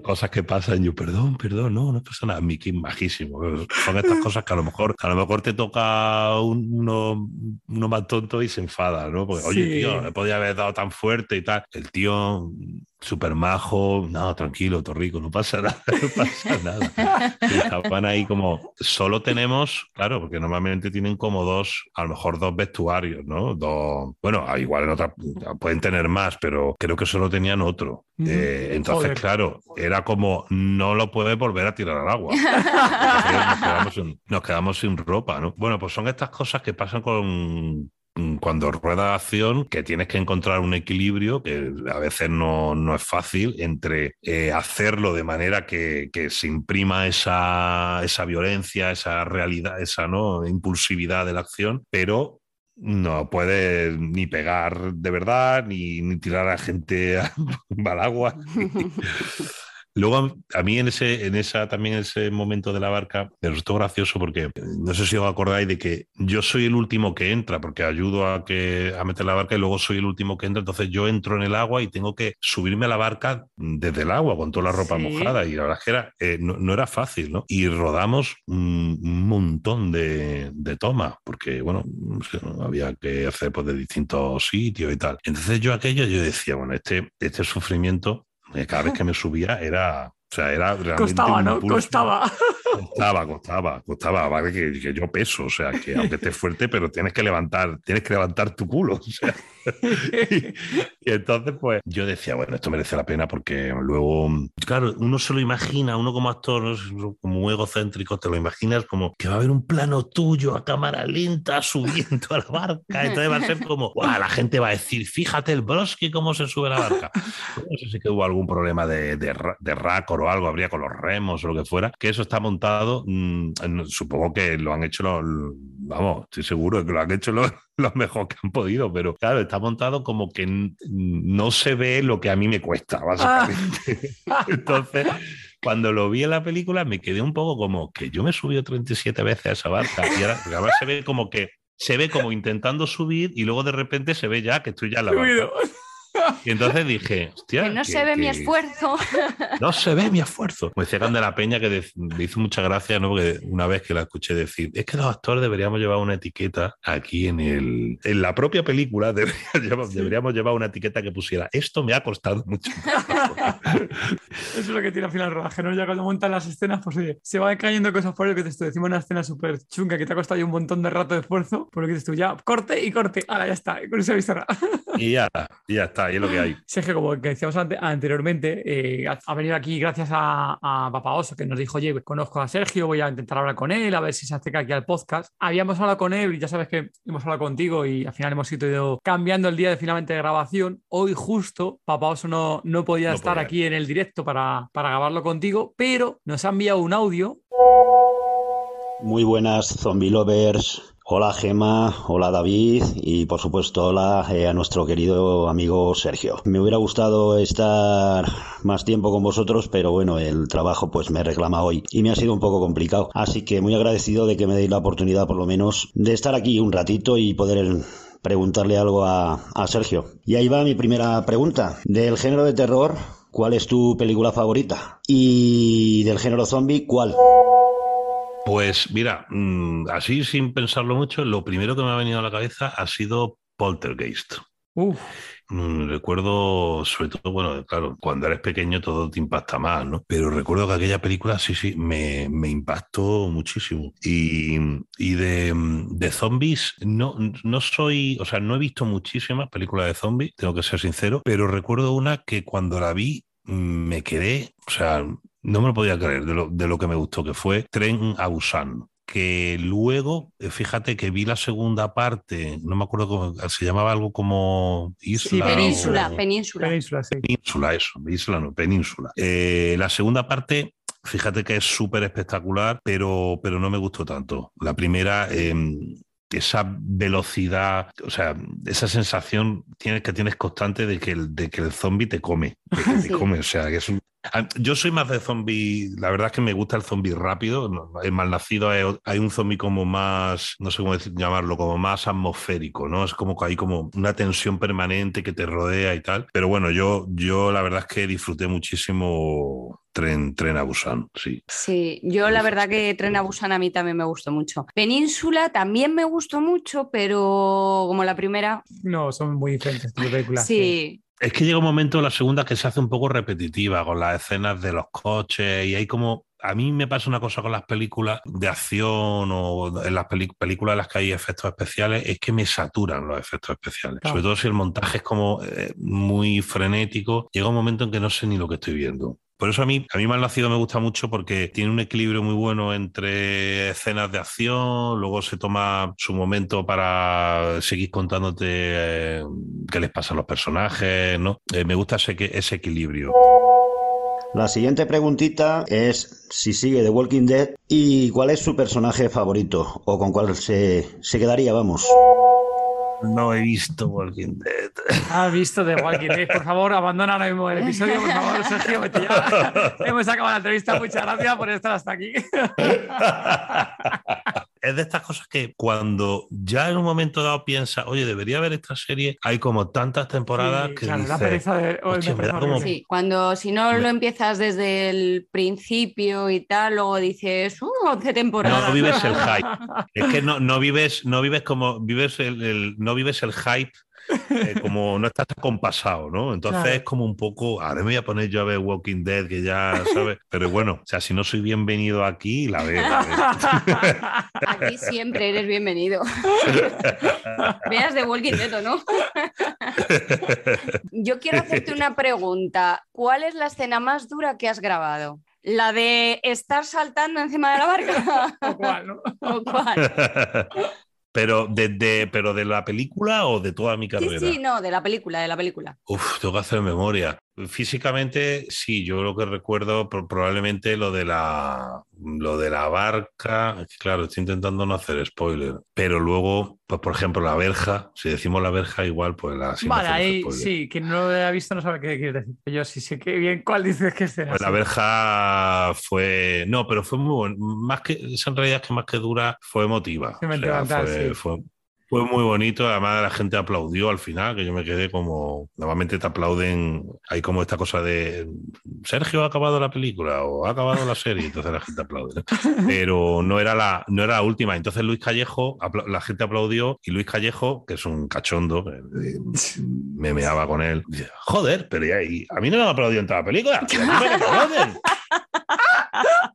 cosas que pasan, yo, perdón, perdón, no, no pasa nada, Mickey majísimo. Son estas cosas que a lo mejor, a lo mejor te toca uno, uno más tonto y se enfada, ¿no? Porque, oye, tío, me podía haber dado tan fuerte y tal. El tío súper majo, no, tranquilo, Torrico, no pasa nada, no pasa nada. estaban ahí como, solo tenemos, claro, porque normalmente tienen como dos, a lo mejor dos vestuarios, ¿no? Dos, bueno, igual en otra, pueden tener más, pero creo que solo tenían otro. Eh, entonces, claro, era como, no lo puede volver a tirar al agua. nos, quedamos sin, nos quedamos sin ropa, ¿no? Bueno, pues son estas cosas que pasan con, cuando rueda acción, que tienes que encontrar un equilibrio que a veces no, no es fácil entre eh, hacerlo de manera que, que se imprima esa, esa, violencia, esa realidad, esa ¿no? impulsividad de la acción, pero no puedes ni pegar de verdad, ni, ni tirar a gente al agua. Luego, a mí en ese, en esa, también en ese momento de la barca, me resultó gracioso porque no sé si os acordáis de que yo soy el último que entra, porque ayudo a, que, a meter la barca y luego soy el último que entra. Entonces yo entro en el agua y tengo que subirme a la barca desde el agua con toda la ropa mojada. Y la verdad es que era, eh, no, era fácil, ¿no? Y rodamos un, montón de, de tomas, porque, bueno, había que hacer pues, de distintos sitios y tal. Entonces yo aquello, yo decía, bueno, este, este sufrimiento cada vez que me subía era, o sea, era realmente. Costaba, ¿no? Costaba. Costaba, costaba, costaba, vale que, que, yo peso, o sea, que aunque estés fuerte, pero tienes que levantar, tienes que levantar tu culo. O sea, y, entonces, pues, yo decía, bueno, esto merece la pena porque luego, claro, uno se lo imagina, uno como actor, como egocéntrico, te lo imaginas como que va a haber un plano tuyo a cámara lenta subiendo a la barca, entonces va a ser como, la gente va a decir, fíjate el Broski cómo se sube a la barca. No sé si que hubo algún problema de, de, de o algo, habría con los remos o lo que fuera, que eso está montado, mm, supongo que lo han hecho los, vamos, estoy seguro de que lo han hecho los lo mejor que han podido, pero claro, está montado como que no se ve lo que a mí me cuesta, básicamente. Ah. Entonces, cuando lo vi en la película, me quedé un poco como que yo me subí 37 veces a esa barca y ahora, ahora se ve como que se ve como intentando subir y luego de repente se ve ya que estoy ya en la barca. Y entonces dije, hostia. Que no se ve mi esfuerzo. No se ve mi esfuerzo. Me decía de la Peña que me hizo mucha gracia, ¿no? Porque una vez que la escuché decir, es que los actores deberíamos llevar una etiqueta aquí en el. En la propia película deberíamos, llevar, una etiqueta que pusiera, esto me ha costado mucho. Eso es lo que tiene al final el rodaje, ¿no? Ya cuando montan las escenas, pues oye, se van cayendo cosas por el que te estoy decimos una escena súper chunga que te ha costado un montón de rato de esfuerzo, por lo que dices tú, ya, corte y corte, ahora ya está, con eso Y ya, y ya está, y es lo que hay. Como que decíamos anteriormente, eh, ha venido aquí gracias a, a Papa Oso, que nos dijo, oye, conozco a Sergio, voy a intentar hablar con él, a ver si se acerca aquí al podcast. Habíamos hablado con él y ya sabes que hemos hablado contigo y al final hemos ido cambiando el día de finalmente de grabación. Hoy justo Papa Oso no, no podía estar aquí en el directo para, para grabarlo contigo, pero nos ha enviado un audio. Muy buenas, zombie lovers. Hola Gema, hola David y por supuesto hola eh, a nuestro querido amigo Sergio. Me hubiera gustado estar más tiempo con vosotros, pero bueno, el trabajo pues me reclama hoy y me ha sido un poco complicado. Así que muy agradecido de que me deis la oportunidad por lo menos de estar aquí un ratito y poder preguntarle algo a, a Sergio. Y ahí va mi primera pregunta. Del género de terror, ¿cuál es tu película favorita? Y del género zombie, ¿cuál? Pues mira, mm, así sin pensarlo mucho, lo primero que me ha venido a la cabeza ha sido Poltergeist. Mm, recuerdo, sobre todo, bueno, claro, cuando eres pequeño todo te impacta más, ¿no? Pero recuerdo que aquella película sí, sí, me, impactó muchísimo. Y, de, de, zombies, no, no soy, o sea, no he visto muchísimas películas de zombies, tengo que ser sincero, pero recuerdo una que cuando la vi mm, me quedé, o sea, no me lo podía creer de lo, de lo que me gustó, que fue Tren a Busan que luego, eh, fíjate que vi la segunda parte, no me acuerdo cómo, se llamaba algo como Isla. península, península. Península, sí. Península, eso, Isla no, península. Eh, la segunda parte, fíjate que es súper espectacular, pero, pero no me gustó tanto. La primera, em, esa velocidad, o sea, esa sensación tienes, que tienes constante de que el, de que el zombie te come, de que te come, o sea, que es un, yo soy más de zombie, la verdad es que me gusta el zombie rápido. El malnacido hay un zombie como más, no sé cómo llamarlo, como más atmosférico, ¿no? Es como que hay como una tensión permanente que te rodea y tal. Pero bueno, yo, yo la verdad es que disfruté muchísimo Tren, Tren a Busan, sí. Sí, yo la verdad que Tren a Busan a mí también me gustó mucho. Península también me gustó mucho, pero como la primera... No, son muy diferentes películas. sí. Es que llega un momento la segunda que se hace un poco repetitiva con las escenas de los coches y hay como a mí me pasa una cosa con las películas de acción o en las películas en las que hay efectos especiales, es que me saturan los efectos especiales. Sobre todo si el montaje es como eh, muy frenético, llega un momento en que no sé ni lo que estoy viendo. Por eso a mí, a mí Mal Nacido me gusta mucho porque tiene un equilibrio muy bueno entre escenas de acción, luego se toma su momento para seguir contándote eh, qué les pasa a los personajes, ¿no? Eh, me gusta ese, ese equilibrio. La siguiente preguntita es si sigue The Walking Dead y cuál es su personaje favorito o con cuál se, se quedaría, vamos. No he visto Walking Dead. ¿Has visto The Walking Dead? Por favor, abandona ahora mismo el episodio, por favor, Sergio. Vete ya. Hemos acabado la entrevista. Muchas gracias por estar hasta aquí. es de estas cosas que cuando ya en un momento dado piensa, oye, debería haber esta serie, hay como tantas temporadas que claro, la pereza de, Sí, cuando si no lo empiezas desde el principio y tal, luego dices, uh, 11 temporadas. No, vives el hype. es que no, no vives, no vives como vives el, no vives el hype eh, como no estás compasado, ¿no? Entonces es como un poco, ahora me voy a poner yo a ver Walking Dead, que ya sabes, pero bueno, o sea, si no soy bienvenido aquí, la veo. aquí siempre eres bienvenido. Veas de Walking Dead o no. yo quiero hacerte una pregunta. ¿Cuál es la escena más dura que has grabado? La de estar saltando encima de la barca. ¿O cuál, no? ¿O cuál? Pero de, pero de la película o de toda mi carrera. Sí, sí, no, de la película, de la película. Uf, tengo que hacer memoria. Físicamente, sí, yo lo que recuerdo probablemente lo de la lo de la barca, claro, estoy intentando no hacer spoiler, pero luego, pues por ejemplo, la verja, si decimos la verja, igual, pues la Vale, ahí sí, quien no lo haya visto no sabe qué quieres decir. Yo sí sé que bien cuál dices que será. Pues la verja fue, no, pero fue muy bueno. Más que, esa en realidad es que más que dura, fue emotiva. fue, Fue muy bonito, además la gente aplaudió al final, que yo me quedé como, normalmente te aplauden, hay como esta cosa de, Sergio ha acabado la película o ha acabado la serie, entonces la gente aplaude, pero no era, la, no era la última, entonces Luis Callejo, la gente aplaudió y Luis Callejo, que es un cachondo, me meaba con él, joder, pero ya, a mí no me han aplaudido en toda la película, y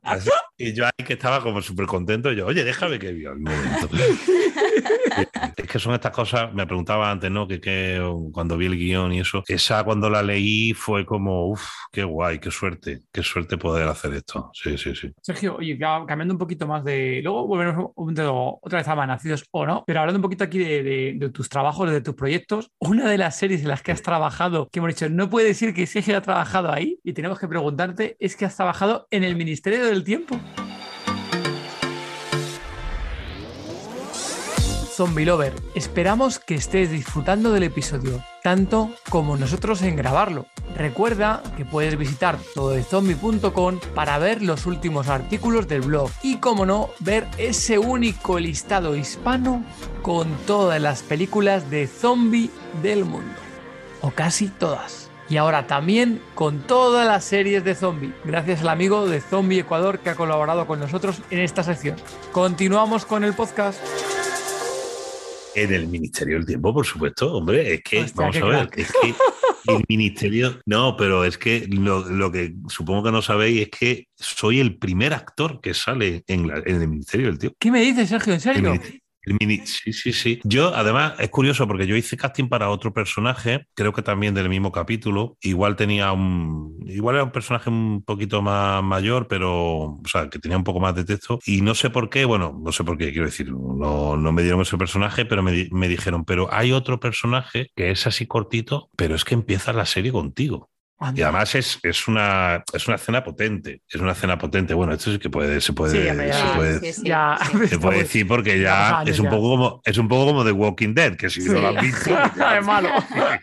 yo ahí que estaba como súper contento, yo, oye, déjame que viva el momento. es que son estas cosas, me preguntaba antes, ¿no? Que, que, cuando vi el guion y eso, esa cuando la leí fue como, uff, qué guay, qué suerte, qué suerte poder hacer esto. Sí, sí, sí. Sergio, oye, cambiando un poquito más de. Luego volvemos otra vez a Manacidos o no, pero hablando un poquito aquí de, tus trabajos, de tus proyectos, una de las series en las que has trabajado, que hemos dicho, no puede decir que Sergio ha trabajado ahí, y tenemos que preguntarte, es que has trabajado en el Ministerio del Tiempo. Zombie Lover, esperamos que estés disfrutando del episodio, tanto como nosotros en grabarlo. Recuerda que puedes visitar tododezombie.com para ver los últimos artículos del blog y, como no, ver ese único listado hispano con todas las películas de zombie del mundo. O casi todas. Y ahora también con todas las series de zombie, gracias al amigo de Zombie Ecuador que ha colaborado con nosotros en esta sección. Continuamos con el podcast. En el Ministerio del Tiempo, por supuesto, hombre, es que, vamos a ver, es que el Ministerio, no, pero es que lo, que supongo que no sabéis es que soy el primer actor que sale en, en el Ministerio del Tiempo. ¿Qué me dices, Sergio? ¿En serio? Sí, sí, sí. Yo, además, es curioso porque yo hice casting para otro personaje, creo que también del mismo capítulo. Igual tenía un. Igual era un personaje un poquito más mayor, pero. O sea, que tenía un poco más de texto. Y no sé por qué, bueno, no sé por qué, quiero decir, no, no me dieron ese personaje, pero me, me dijeron, pero hay otro personaje que es así cortito, pero es que empieza la serie contigo. Y además es, es, una, es una escena potente, es una escena potente. Bueno, esto sí que puede, se puede, se puede, decir porque ya es un poco como es un poco como The Walking Dead, que si no lo han visto, es malo.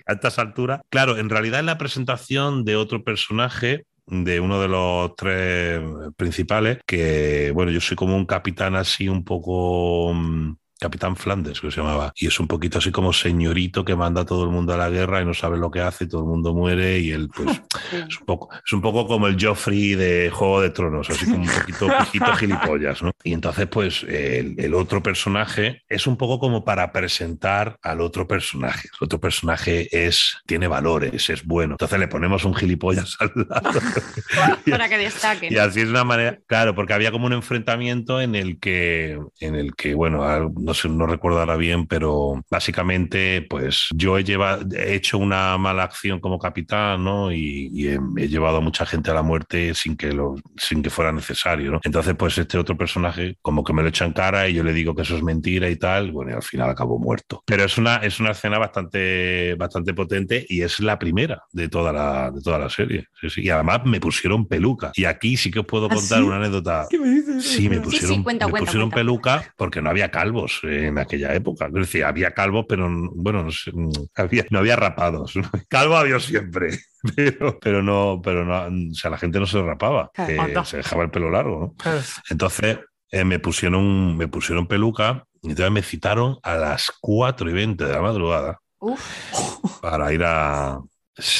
A estas alturas. Claro, en realidad es la presentación de otro personaje de uno de los tres principales, que bueno, yo soy como un capitán así un poco mm, Capitán Flandes, que se llamaba. Y es un poquito así como señorito que manda a todo el mundo a la guerra y no sabe lo que hace, y todo el mundo muere y él, pues, es, un poco, es un poco como el Joffrey de Juego de Tronos, así como un poquito pijito gilipollas, ¿no? Y entonces, pues, el, otro personaje es un poco como para presentar al otro personaje. El otro personaje es, tiene valores, es bueno. Entonces le ponemos un gilipollas al lado. para que destaque. Y así es una manera, claro, porque había como un enfrentamiento en el que, en el que, bueno, no sé, no recuerdo ahora bien, pero básicamente, pues yo he, llevado, he hecho una mala acción como capitán, ¿no? Y, he, llevado a mucha gente a la muerte sin que, lo, sin que fuera necesario, ¿no? Entonces, pues este otro personaje como que me lo echa en cara y yo le digo que eso es mentira y tal, bueno, y al final acabó muerto. Pero es una, es una escena bastante, bastante potente y es la primera de toda la, de toda la serie. Y además me pusieron peluca. Y aquí sí que os puedo ¿Ah, contar una anécdota. ¿Qué me dices? Sí, me pusieron, me pusieron peluca porque no había calvos en aquella época. Es decir, había calvos, pero bueno, no, había, no había rapados. Calvo había siempre, pero, pero, no, pero no, o sea, la gente no se rapaba, eh, se dejaba el pelo largo. Entonces eh, me, pusieron, me pusieron peluca y entonces me citaron a las 4 y 20 de la madrugada. para ir a,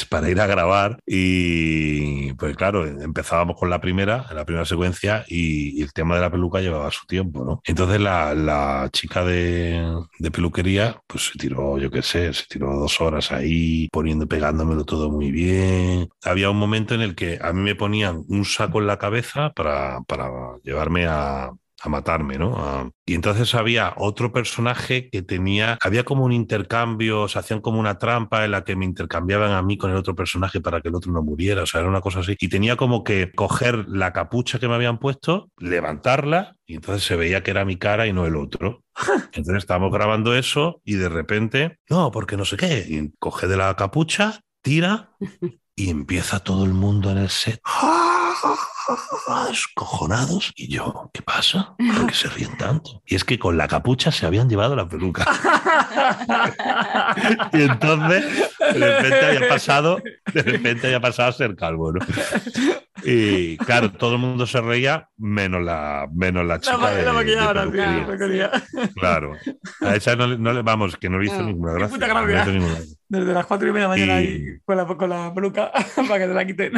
para ir a grabar y pues claro, empezábamos con la primera, la primera secuencia y, el tema de la peluca llevaba su tiempo, ¿no? Entonces la, chica de, peluquería pues se tiró, yo qué sé, se tiró dos horas ahí poniendo, pegándomelo todo muy bien. Había un momento en el que a mí me ponían un saco en la cabeza para, para llevarme a, a matarme, ¿no? Y entonces había otro personaje que tenía, había como un intercambio, se hacían como una trampa en la que me intercambiaban a mí con el otro personaje para que el otro no muriera, o sea, era una cosa así. Y tenía como que coger la capucha que me habían puesto, levantarla, y entonces se veía que era mi cara y no el otro. Entonces estábamos grabando eso y de repente, no, porque no sé qué, y coge de la capucha, tira y empieza todo el mundo en el set escojonados y yo, ¿qué pasa? ¿Por qué se ríen tanto? Y es que con la capucha se habían llevado la peluca. y entonces de repente había pasado, de repente había pasado a ser calvo, ¿no? Y claro, todo el mundo se reía, menos la, menos la chica. de, de Claro. A esa no, no, le vamos, que no le hizo no. ninguna gracia. Puta gracia. No ninguna... Desde las cuatro y media de la mañana y... ahí con la, con la peluca para que te la quiten.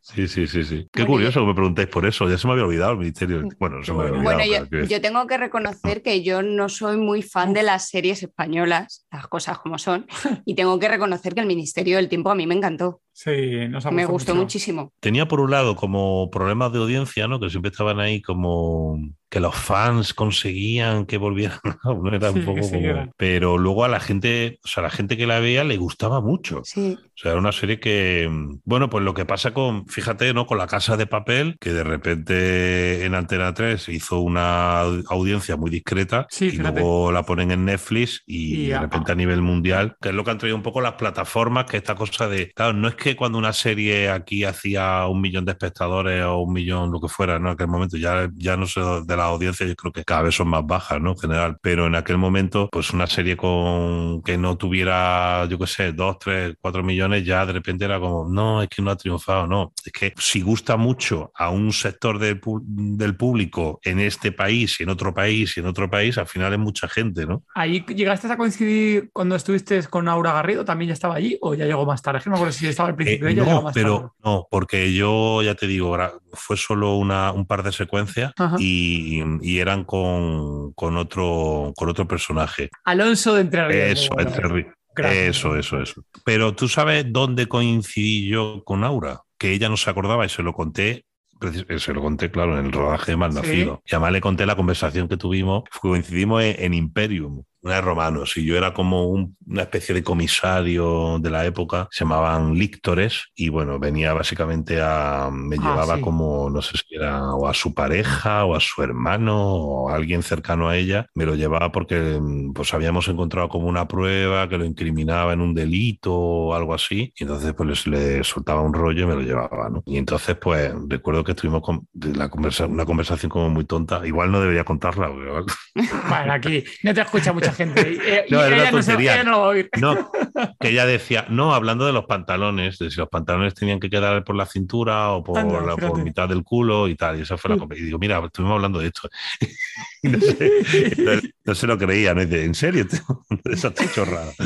Sí, sí, sí, sí. Qué curioso que me preguntéis por eso. Ya se me había olvidado el ministerio. Bueno, se me había olvidado. Bueno, yo, yo, tengo que reconocer que yo no soy muy fan de las series españolas, las cosas como son, y tengo que reconocer que el Ministerio del Tiempo a mí me encantó. Sí, nos me gustó mucho. muchísimo. Tenía por un lado como problemas de audiencia, ¿no? Que siempre estaban ahí como que los fans conseguían que volvieran. no era un sí, poco sí, como... era. Pero luego a la gente, o sea, a la gente que la veía le gustaba mucho. Sí. O sea, era una serie que, bueno, pues lo que pasa con, fíjate, ¿no? Con la casa de papel, que de repente en Antena 3 hizo una audiencia muy discreta sí, y fíjate. luego la ponen en Netflix y, y de repente a nivel mundial, que es lo que han traído un poco las plataformas, que esta cosa de, claro, no es que cuando una serie aquí hacía un millón de espectadores o un millón, lo que fuera, ¿no? En aquel momento ya, ya no sé de la audiencia, yo creo que cada vez son más bajas, ¿no? En general, pero en aquel momento, pues una serie con que no tuviera, yo qué sé, dos, tres, cuatro millones, ya de repente era como, no, es que no ha triunfado, no. Es que si gusta mucho a un sector del, del público en este país y en otro país y en otro país, al final es mucha gente, ¿no? ¿Ahí llegaste a coincidir cuando estuviste con Aura Garrido? ¿También ya estaba allí o ya llegó más tarde? Es que no me acuerdo si estaba al principio eh, ella no, más pero tarde. no, porque yo ya te digo, fue solo una, un par de secuencias y, y, eran con, con, otro, con otro personaje. Alonso de Entre Ríos. Eso, Entre Ríos. Eso, eso, eso. Pero tú sabes dónde coincidí yo con Aura, que ella no se acordaba y se lo conté se lo conté, claro, en el rodaje de Malnacido. ¿Sí? Y además le conté la conversación que tuvimos, coincidimos en, en Imperium, una de romanos, y yo era como un, una especie de comisario de la época, se llamaban líctores, y bueno, venía básicamente a, me ah, llevaba sí. como, no sé si era o a su pareja, o a su hermano, o a alguien cercano a ella, me lo llevaba porque pues habíamos encontrado como una prueba que lo incriminaba en un delito o algo así, y entonces pues le soltaba un rollo y me lo llevaba, ¿no? Y entonces pues recuerdo que estuvimos con la conversa, una conversación como muy tonta, igual no debería contarla. Bueno, aquí no te escucha mucha gente. Y, no, y ella, no se, ella, no lo va a oír. No, que ella decía, no, hablando de los pantalones, de si los pantalones tenían que quedar por la cintura o por, Anda, la, por mitad del culo y tal. Y esa fue la Y digo, mira, estuvimos hablando de esto. y no, sé, no, se lo creía, ¿no? Y dice, ¿en serio? Esa chorrada.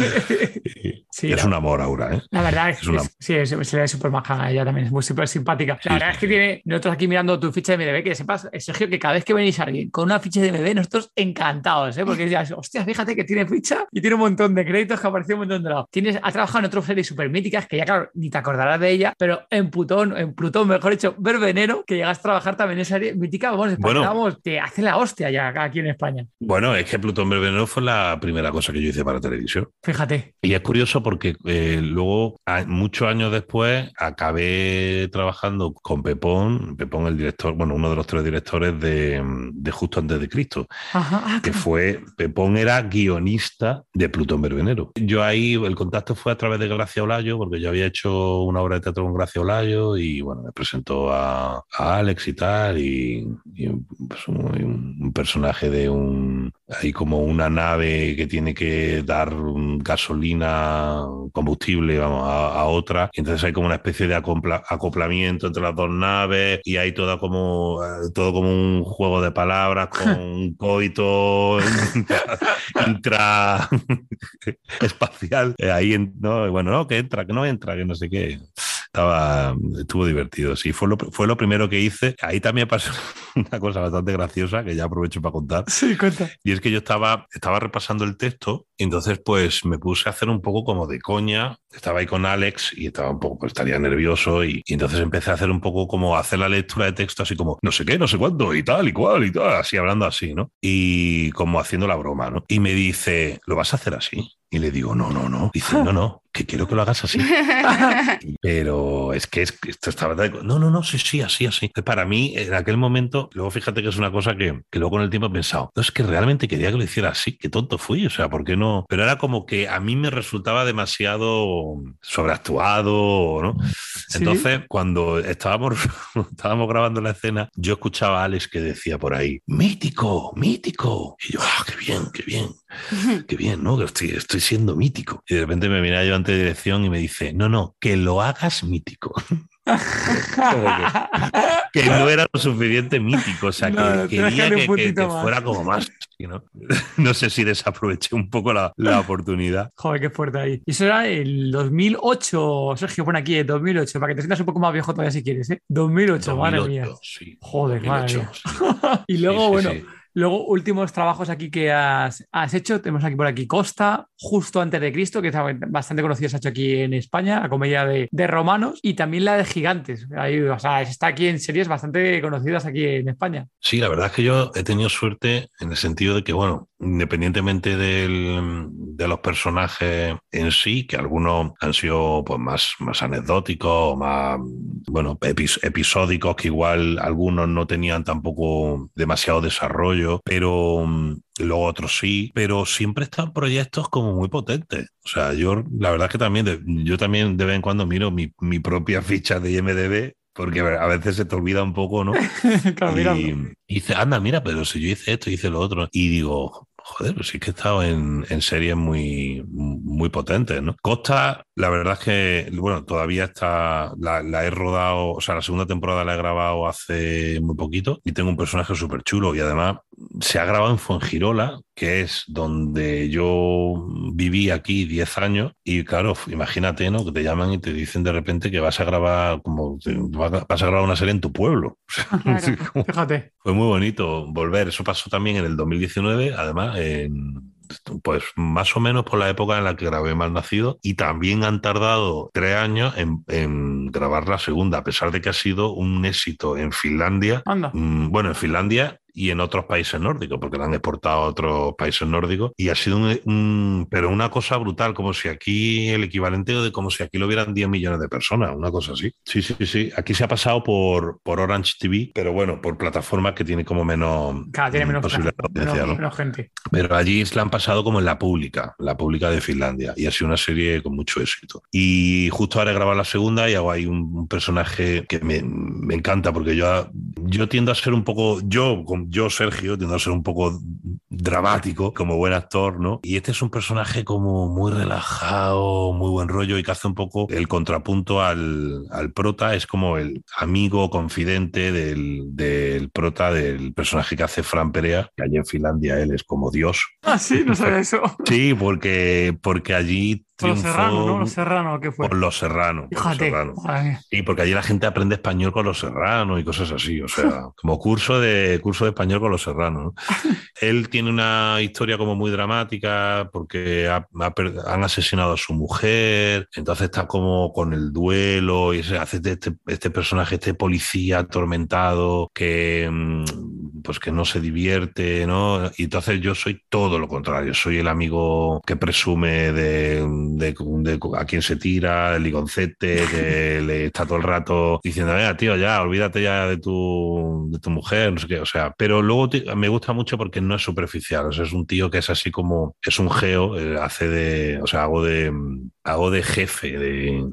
Sí, es no. un amor, Aura, ¿eh? La verdad es, que sí, es, se ve súper maja, ella también es muy súper simpática. La verdad es que tiene, nosotros aquí mirando tu ficha de MDB, que sepas, Sergio, que cada vez que venís a alguien con una ficha de MDB, nosotros encantados, ¿eh? Porque ya, hostia, fíjate que tiene ficha y tiene un montón de créditos que apareció un montón de lados. Tienes, ha trabajado en otras series súper míticas que ya, claro, ni te acordarás de ella, pero en Plutón, en Plutón, mejor dicho, Verbenero, que llegas a trabajar también en esa serie mítica, vamos, bueno, te hace la hostia ya aquí en España. Bueno, es que Plutón Verbenero fue la primera cosa que yo hice para televisión. Fíjate. Y es curioso porque eh, luego, muchos años después, acabé trabajando con Pepón, Pepón el director, bueno, uno de los tres directores de, de Justo antes de Cristo, Ajá, ah, que fue, Pepón era guionista de Plutón Verbenero. Yo ahí, el contacto fue a través de Gracia Olayo, porque yo había hecho una obra de teatro con Gracia Olayo y bueno, me presentó a, a Alex y tal, y, y pues, un, un, personaje de un, hay como una nave que tiene que dar gasolina, combustible, vamos, a, a otra, y entonces hay como una especie de acopla, acoplamiento entre las dos naves y hay toda como, todo como un juego de palabras con un coito intra espacial ahí no bueno no que entra que no entra que no sé qué estaba estuvo divertido sí fue lo, fue lo primero que hice. Ahí también pasó una cosa bastante graciosa que ya aprovecho para contar. Sí cuenta. Y es que yo estaba estaba repasando el texto y entonces pues me puse a hacer un poco como de coña. Estaba ahí con Alex y estaba un poco pues estaría nervioso y, y entonces empecé a hacer un poco como hacer la lectura de texto así como no sé qué no sé cuándo y tal y cual y tal así hablando así no y como haciendo la broma no y me dice lo vas a hacer así y le digo, no, no, no. Dice, no, no, que quiero que lo hagas así. Pero es que, es esto estaba. No, no, no, sí, sí, así, así. Para mí, en aquel momento, luego fíjate que es una cosa que, que luego con el tiempo he pensado, no, es que realmente quería que lo hiciera así, qué tonto fui, o sea, ¿por qué no? Pero era como que a mí me resultaba demasiado sobreactuado, ¿no? Entonces, cuando estábamos, estábamos grabando la escena, yo escuchaba a Alex que decía por ahí, mítico, mítico. Y yo, ah, qué bien, qué bien, qué bien, ¿no? Que estoy, estoy siendo mítico. Y de repente me mira yo ante dirección y me dice, no, no, que lo hagas mítico. que, no era lo suficiente mítico, o sea, que quería que, fuera como más. ¿no? sé si desaproveché un poco la, oportunidad. Joder, qué fuerte ahí. Y eso era el 2008, Sergio, pon aquí, el 2008, para que te sientas un poco más viejo todavía si quieres, ¿eh? 2008, madre mía. Joder, madre mía. y luego, bueno. Luego, últimos trabajos aquí que has, hecho. Tenemos aquí por aquí Costa, justo antes de Cristo, que es bastante conocido, se ha hecho aquí en España, la comedia de, romanos, y también la de Gigantes. Ahí, o sea, está aquí en series bastante conocidas aquí en España. Sí, la verdad es que yo he tenido suerte en el sentido de que, bueno, independientemente de los personajes en sí, que algunos han sido pues, más, más anecdóticos, más bueno, episódicos, que igual algunos no tenían tampoco demasiado desarrollo, pero mm, luego otros sí, pero siempre están proyectos como muy potentes. O sea, yo la verdad es que también, yo también de vez en cuando miro mi, mi propia ficha de IMDB porque a veces se te olvida un poco, ¿no? y, y dice, anda, mira, pero si yo hice esto, hice lo otro. Y digo, joder, pues sí que he estado en, series muy, muy potentes, ¿no? Costa, la verdad es que, bueno, todavía está, la, he rodado, o sea, la segunda temporada la he grabado hace muy poquito y tengo un personaje súper chulo y además se ha grabado en Fuengirola, que es donde yo viví aquí 10 años y claro, imagínate, ¿no? Que te llaman y te dicen de repente que vas a grabar como vas a grabar una serie en tu pueblo. Fíjate. Fue muy bonito volver. Eso pasó también en el 2019, además, en pues más o menos por la época en la que grabé Malnacido y también han tardado tres años en, grabar la segunda, a pesar de que ha sido un éxito en Finlandia. Mm, bueno, en Finlandia y en otros países nórdicos, porque la han exportado a otros países nórdicos. Y ha sido un, pero una cosa brutal, como si aquí el equivalente de como si aquí lo vieran 10 millones de personas, una cosa así. Sí, sí, sí. Aquí se ha pasado por, por Orange TV, pero bueno, por plataformas que tiene como menos, claro, tiene menos, menos, gente. Pero allí se la han pasado como en la pública, la pública de Finlandia, y ha sido una serie con mucho éxito. Y justo ahora he grabado la segunda y hago ahí un, personaje que me, me, encanta, porque yo, yo tiendo a ser un poco, yo, yo, Sergio, tiendo a ser un poco dramático como buen actor, ¿no? Y este es un personaje como muy relajado, muy buen rollo y que hace un poco el contrapunto al, al prota, es como el amigo confidente del, del, prota, del personaje que hace Fran Perea, que allí en Finlandia él es como Dios. Ah, sí, no sé eso. sí, porque, porque allí por los serranos, ¿no? Los serranos, ¿qué fue? Por los serranos. Fíjate. Sí, porque allí la gente aprende español con los serranos y cosas así. O sea, como curso de, curso de español con los serranos. Él tiene una historia como muy dramática porque han asesinado a su mujer. Entonces está como con el duelo y se hace este, este personaje, este policía atormentado que, mm, pues que no se divierte, ¿no? Y entonces yo soy todo lo contrario. Soy el amigo que presume de de, a quién se tira, el ligoncete, que le está todo el rato diciendo, venga, tío, ya, olvídate ya de tu, de tu mujer, no sé qué, o sea, pero luego me gusta mucho porque no es superficial, o sea, es un tío que es así como, es un geo, eh, hace de, o sea, hago de, hago de jefe, de,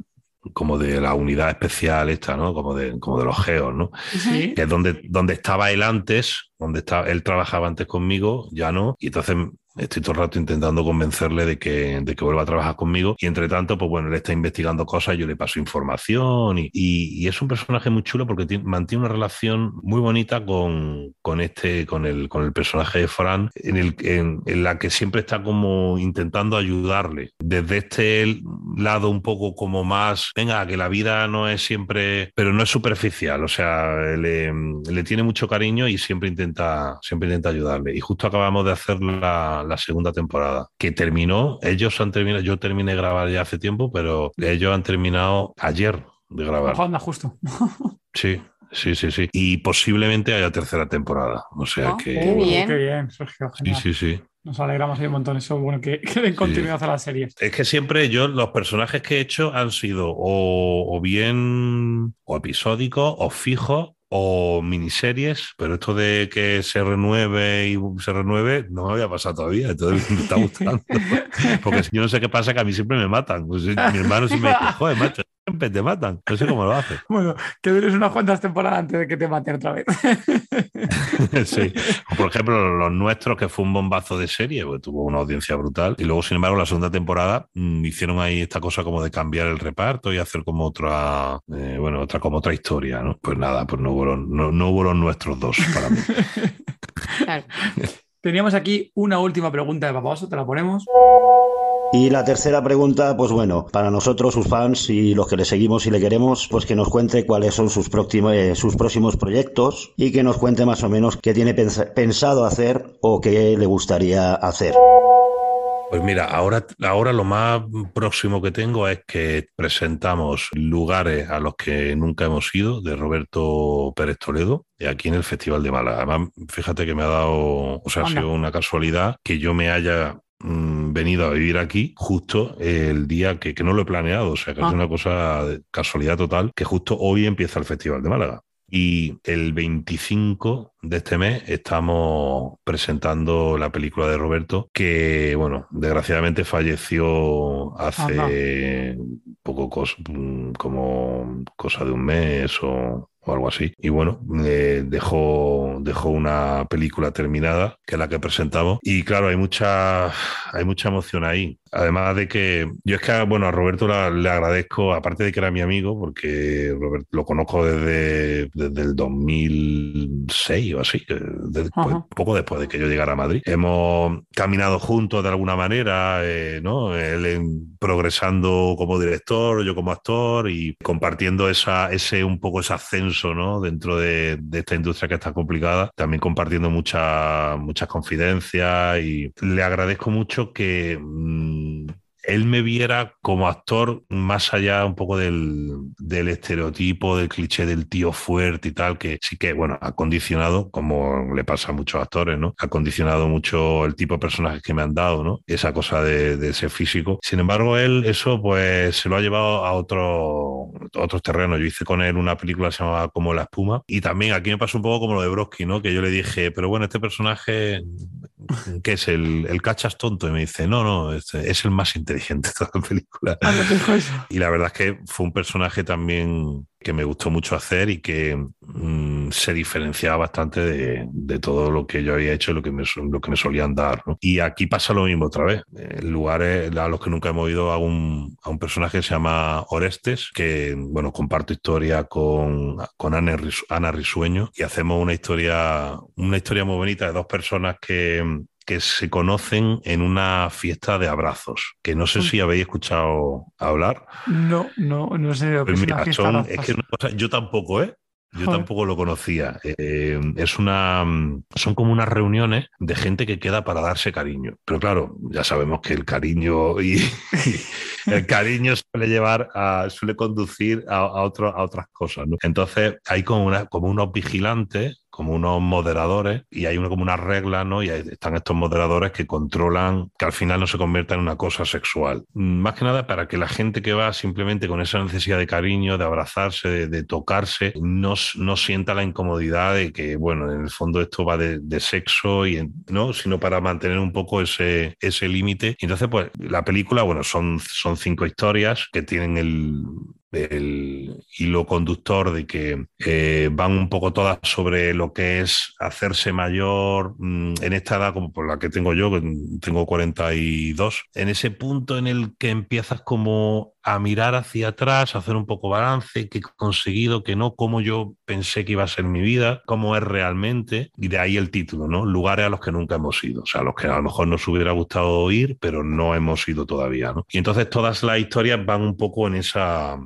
como de la unidad especial esta, ¿no? Como de, como de los geos, ¿no? Que es donde, donde estaba él antes, donde estaba, él trabajaba antes conmigo, ya no, y entonces Estoy todo el rato intentando convencerle de que, de que vuelva a trabajar conmigo y entre tanto, pues bueno, él está investigando cosas, yo le paso información y, y, es un personaje muy chulo porque mantiene una relación muy bonita con, con, este, con, el, con el personaje de Fran, en, el, en, en, la que siempre está como intentando ayudarle. Desde este lado un poco como más, venga, que la vida no es siempre, pero no es superficial, o sea, le, le tiene mucho cariño y siempre intenta, siempre intenta ayudarle. Y justo acabamos de hacer la la, segunda temporada, que terminó, ellos han terminado, yo terminé de grabar ya hace tiempo, pero ellos han terminado ayer de grabar. Anda, justo. sí, sí, sí, sí. Y posiblemente haya tercera temporada. O sea ah, que. Qué bien. Qué bien, Sergio. Sí, sí, sí. Nos alegramos ahí un montón. Eso bueno que, que den continuidad a la serie. Es que siempre yo, los personajes que he hecho han sido o, o bien o episódicos o fijos o miniseries, pero esto de que se renueve y se renueve no me había pasado todavía, entonces me está gustando. Porque yo no sé qué pasa, que a mí siempre me matan. Pues, mi hermano siempre me dice, joder, macho, te matan. No sé cómo lo hace. Bueno, que dures unas cuantas temporadas antes de que te maten otra vez. sí. por ejemplo, los nuestros, que fue un bombazo de serie, pues tuvo una audiencia brutal. Y luego, sin embargo, la segunda temporada mm, hicieron ahí esta cosa como de cambiar el reparto y hacer como otra, eh, bueno, otra como otra historia, ¿no? Pues nada, pues no hubo, no, no hubo los nuestros dos para mí. claro. Teníamos aquí una última pregunta de Papaoso, te la ponemos. Y la tercera pregunta, pues bueno, para nosotros, sus fans y los que le seguimos y le queremos, pues que nos cuente cuáles son sus, próximos, eh, sus próximos proyectos y que nos cuente más o menos qué tiene pensado hacer o qué le gustaría hacer. Pues mira, ahora, ahora lo más próximo que tengo es que presentamos lugares a los que nunca hemos ido de Roberto Pérez Toledo aquí en el Festival de Málaga. Además, fíjate que me ha dado, o sea, ha sido una casualidad que yo me haya Mm, venido a vivir aquí justo el día que, no lo he planeado, o sea que es ah. una cosa de casualidad total, que justo hoy empieza el Festival de Málaga. Y el 25 de este mes estamos presentando la película de Roberto, que, bueno, desgraciadamente falleció hace poco, mm, como cosa de un mes o, o algo así. Y bueno, dejó, dejó una película terminada, que es la que presentamos. Y claro, hay mucha, hay mucha emoción ahí. Además de que yo es que, bueno, a Roberto le agradezco, aparte de que era mi amigo, porque Robert, lo conozco desde, desde el 2006 o así, poco después de que yo llegara a Madrid. Hemos caminado juntos de alguna manera, eh, ¿no? Él progresando como director, yo como actor y compartiendo esa, ese un poco ese ascenso, ¿no? Dentro de, esta industria que está complicada, también compartiendo muchas muchas confidencias y le agradezco mucho que... Mm, él me viera como actor más allá un poco del, estereotipo, del cliché del tío fuerte y tal, que sí que, bueno, ha condicionado, como le pasa a muchos actores, ¿no? Ha condicionado mucho el tipo de personajes que me han dado, ¿no? Esa cosa de, de ese físico. Sin embargo, él eso pues se lo ha llevado a otro, otros terrenos. Yo hice con él una película que se llamaba Como la espuma y también aquí me pasó un poco como lo de Broski, ¿no? Que yo le dije, pero bueno, este personaje que es el, el, cachas tonto y me dice, no, no, es, es el más inteligente de toda la película. Ah, y la verdad es que fue un personaje también que me gustó mucho hacer y que mm, se diferenciaba bastante de, todo lo que yo había hecho y lo que me, lo que me solían dar. Y aquí pasa lo mismo otra vez. En lugares a los que nunca hemos ido a un, a un personaje que se llama Orestes, que bueno, comparto historia con, con Ana, Ana Risueño y hacemos una historia, una historia muy bonita de dos personas que, que se conocen en una fiesta de abrazos, que no sé si habéis escuchado hablar. No, no, no sé. Pues mira, son, es que yo tampoco, ¿eh? Yo tampoco lo conocía. Eh, es una, son como unas reuniones de gente que queda para darse cariño. Pero claro, ya sabemos que el cariño y, el cariño suele llevar a, suele conducir a, a, a otras cosas. Entonces hay como, una, como unos vigilantes como unos moderadores y hay uno como una regla, ¿no? Y están estos moderadores que controlan que al final no se convierta en una cosa sexual. Más que nada para que la gente que va simplemente con esa necesidad de cariño, de abrazarse, de, tocarse, no, no, sienta la incomodidad de que, bueno, en el fondo esto va de, sexo, y, ¿no? Sino para mantener un poco ese, ese límite. Entonces, pues la película, bueno, son, son cinco historias que tienen el, el hilo conductor de que eh, van un poco todas sobre lo que es hacerse mayor mm, en esta edad como por la que tengo yo, que tengo 42, en ese punto en el que empiezas como a mirar hacia atrás, a hacer un poco balance, que he conseguido, que no, como yo pensé que iba a ser mi vida, cómo es realmente, y de ahí el título, ¿no? Lugares a los que nunca hemos ido, o sea, a los que a lo mejor nos hubiera gustado ir, pero no hemos ido todavía, ¿no? Y entonces todas las historias van un poco en esa,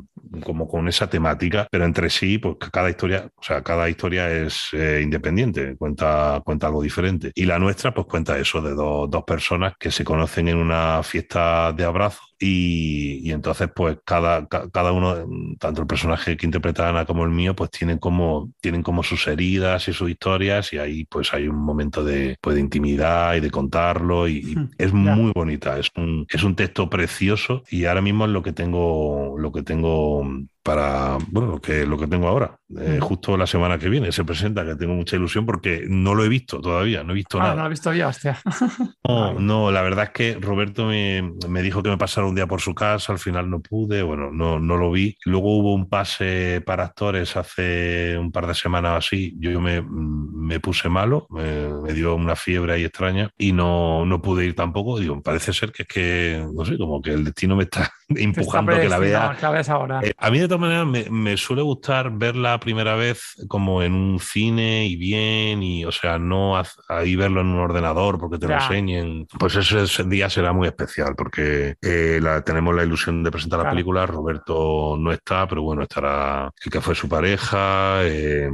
como con esa temática, pero entre sí, pues cada historia, o sea, cada historia es eh, independiente, cuenta, cuenta algo diferente. Y la nuestra, pues cuenta eso de dos, dos personas que se conocen en una fiesta de abrazos y, entonces, pues cada, cada uno, tanto el personaje que interpreta Ana como el mío, pues tienen como, tienen como sus heridas y sus historias y ahí pues hay un momento de, pues, de intimidad y de contarlo y, es muy bonita, es un, es un texto precioso y ahora mismo es lo que tengo, lo que tengo para bueno, lo que, lo que tengo ahora. Eh, justo la semana que viene se presenta, que tengo mucha ilusión porque no lo he visto todavía, no he visto ah, nada. No lo he visto ya, hostia. no, no, la verdad es que Roberto me, me, dijo que me pasara un día por su casa, al final no pude, bueno, no, no lo vi. Luego hubo un pase para actores hace un par de semanas así, yo me, me puse malo, me, me, dio una fiebre ahí extraña y no, no pude ir tampoco. Digo, parece ser que es que, no sé, como que el destino me está empujando a que la vea. ahora. Eh, a mí de todas maneras me, me, suele gustar verla primera vez como en un cine y bien, y o sea, no ahí verlo en un ordenador porque te lo enseñen. Pues ese, día será muy especial porque eh, la, tenemos la ilusión de presentar la película. Roberto no está, pero bueno, estará el que fue su pareja, eh,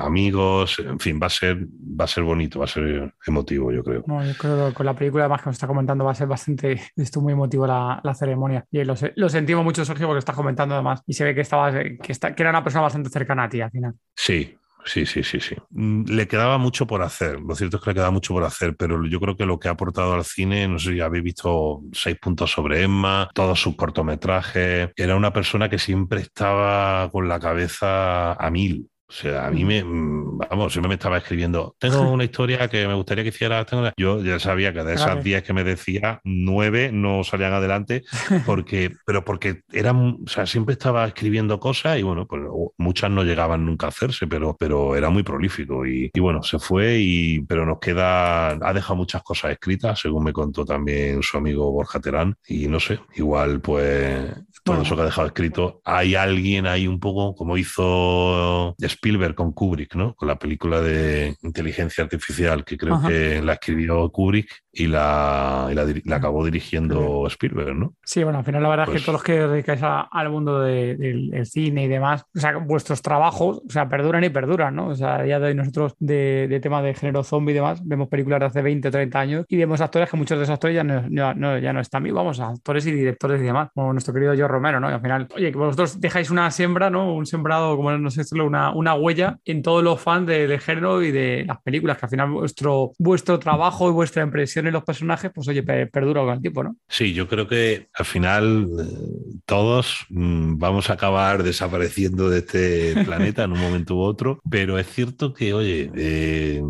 amigos, en fin, va a ser, va a ser bonito, va a ser emotivo, yo creo. No, yo creo que con la película, además que nos está comentando, va a ser bastante, esto muy emotivo la, la ceremonia. Y lo, sentimos mucho, Sergio, porque está comentando además. Y se ve que, estaba, que, está, que era una persona bastante cercana a ti al final. Sí, Sí, sí, sí, sí. Mm, le quedaba mucho por hacer. Lo cierto es que le quedaba mucho por hacer, pero yo creo que lo que ha aportado al cine, no sé si habéis visto seis puntos sobre Emma, todos sus cortometrajes. Era una persona que siempre estaba con la cabeza a mil. O sea, a mí me, vamos, siempre me estaba escribiendo, tengo una historia que me gustaría que hiciera. Yo ya sabía que de esas 10 que me decía, nueve no salían adelante, porque, pero porque eran, o sea, siempre estaba escribiendo cosas y bueno, pues muchas no llegaban nunca a hacerse, pero, pero era muy prolífico y, y bueno, se fue y, pero nos queda, ha dejado muchas cosas escritas, según me contó también su amigo Borja Terán y no sé, igual pues todo eso que ha dejado escrito, hay alguien ahí un poco como hizo Spielberg con Kubrick, ¿no? Con la película de inteligencia artificial, que creo que la escribió Kubrick y la, la, acabó dirigiendo Spielberg, ¿no? Sí, bueno, al final la verdad es que pues todos los que os dedicáis al mundo del cine y demás, o sea, vuestros trabajos, o sea, perduran y perduran, ¿no? O sea, ya de nosotros de, tema de género zombie y demás, vemos películas de hace 20 o 30 años y vemos actores que muchos de esos actores ya no, ya no están vivos, vamos, actores y directores y demás, como nuestro querido Joe Romero, ¿no? Y al final, oye, que vosotros dejáis una siembra, ¿no? Un sembrado, como no sé, una, una huella en todos los fans de, género y de las películas, que al final vuestro, vuestro trabajo y vuestra impresión en los personajes, pues oye, perdura con el tiempo, ¿no? Sí, yo creo que al final eh, todos mm, vamos a acabar desapareciendo de este planeta en un momento u otro, pero es cierto que, oye, eh,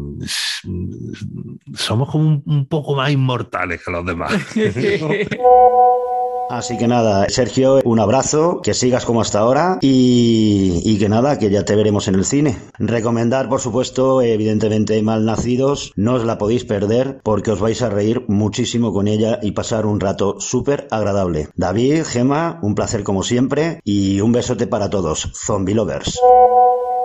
somos como un, poco más inmortales que los demás. Así que nada, Sergio, un abrazo, que sigas como hasta ahora y, que nada, que ya te veremos en el cine. Recomendar, por supuesto, evidentemente Malnacidos, no os la podéis perder porque os vais a reír muchísimo con ella y pasar un rato súper agradable. David, Gema, un placer como siempre y un besote para todos, zombie lovers.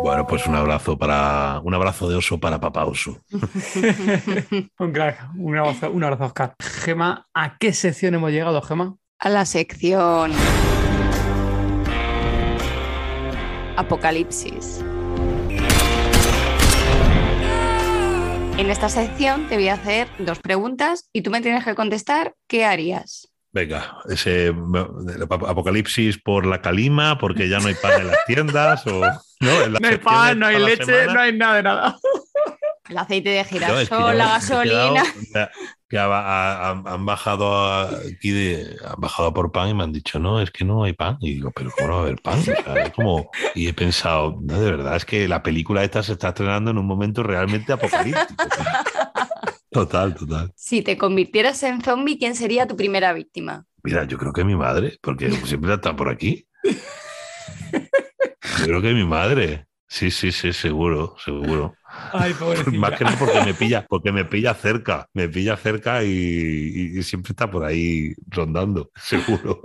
Bueno, pues un abrazo para un abrazo de oso para papá oso. un crack, un abrazo, un abrazo, Oscar. Gema, ¿a qué sección hemos llegado, Gema? A la sección Apocalipsis. En esta sección te voy a hacer dos preguntas y tú me tienes que contestar qué harías. Venga, ese apocalipsis por la calima, porque ya no hay pan en las tiendas o no, no hay pan, no hay leche, no hay nada de nada. El aceite de girasol, la gasolina que han bajado aquí de, han bajado por pan y me han dicho, no, es que no hay pan. Y digo, pero ¿cómo no va a haber pan? como, y he pensado, no, de verdad, es que la película esta se está estrenando en un momento realmente apocalíptico. Total, total. Si te convirtieras en zombie, ¿quién sería tu primera víctima? Mira, yo creo que mi madre, porque siempre está por aquí. Yo creo que mi madre. Sí, sí, sí, seguro, seguro. Más que no porque me pilla, porque me pilla cerca, me pilla cerca y, siempre está por ahí rondando, seguro.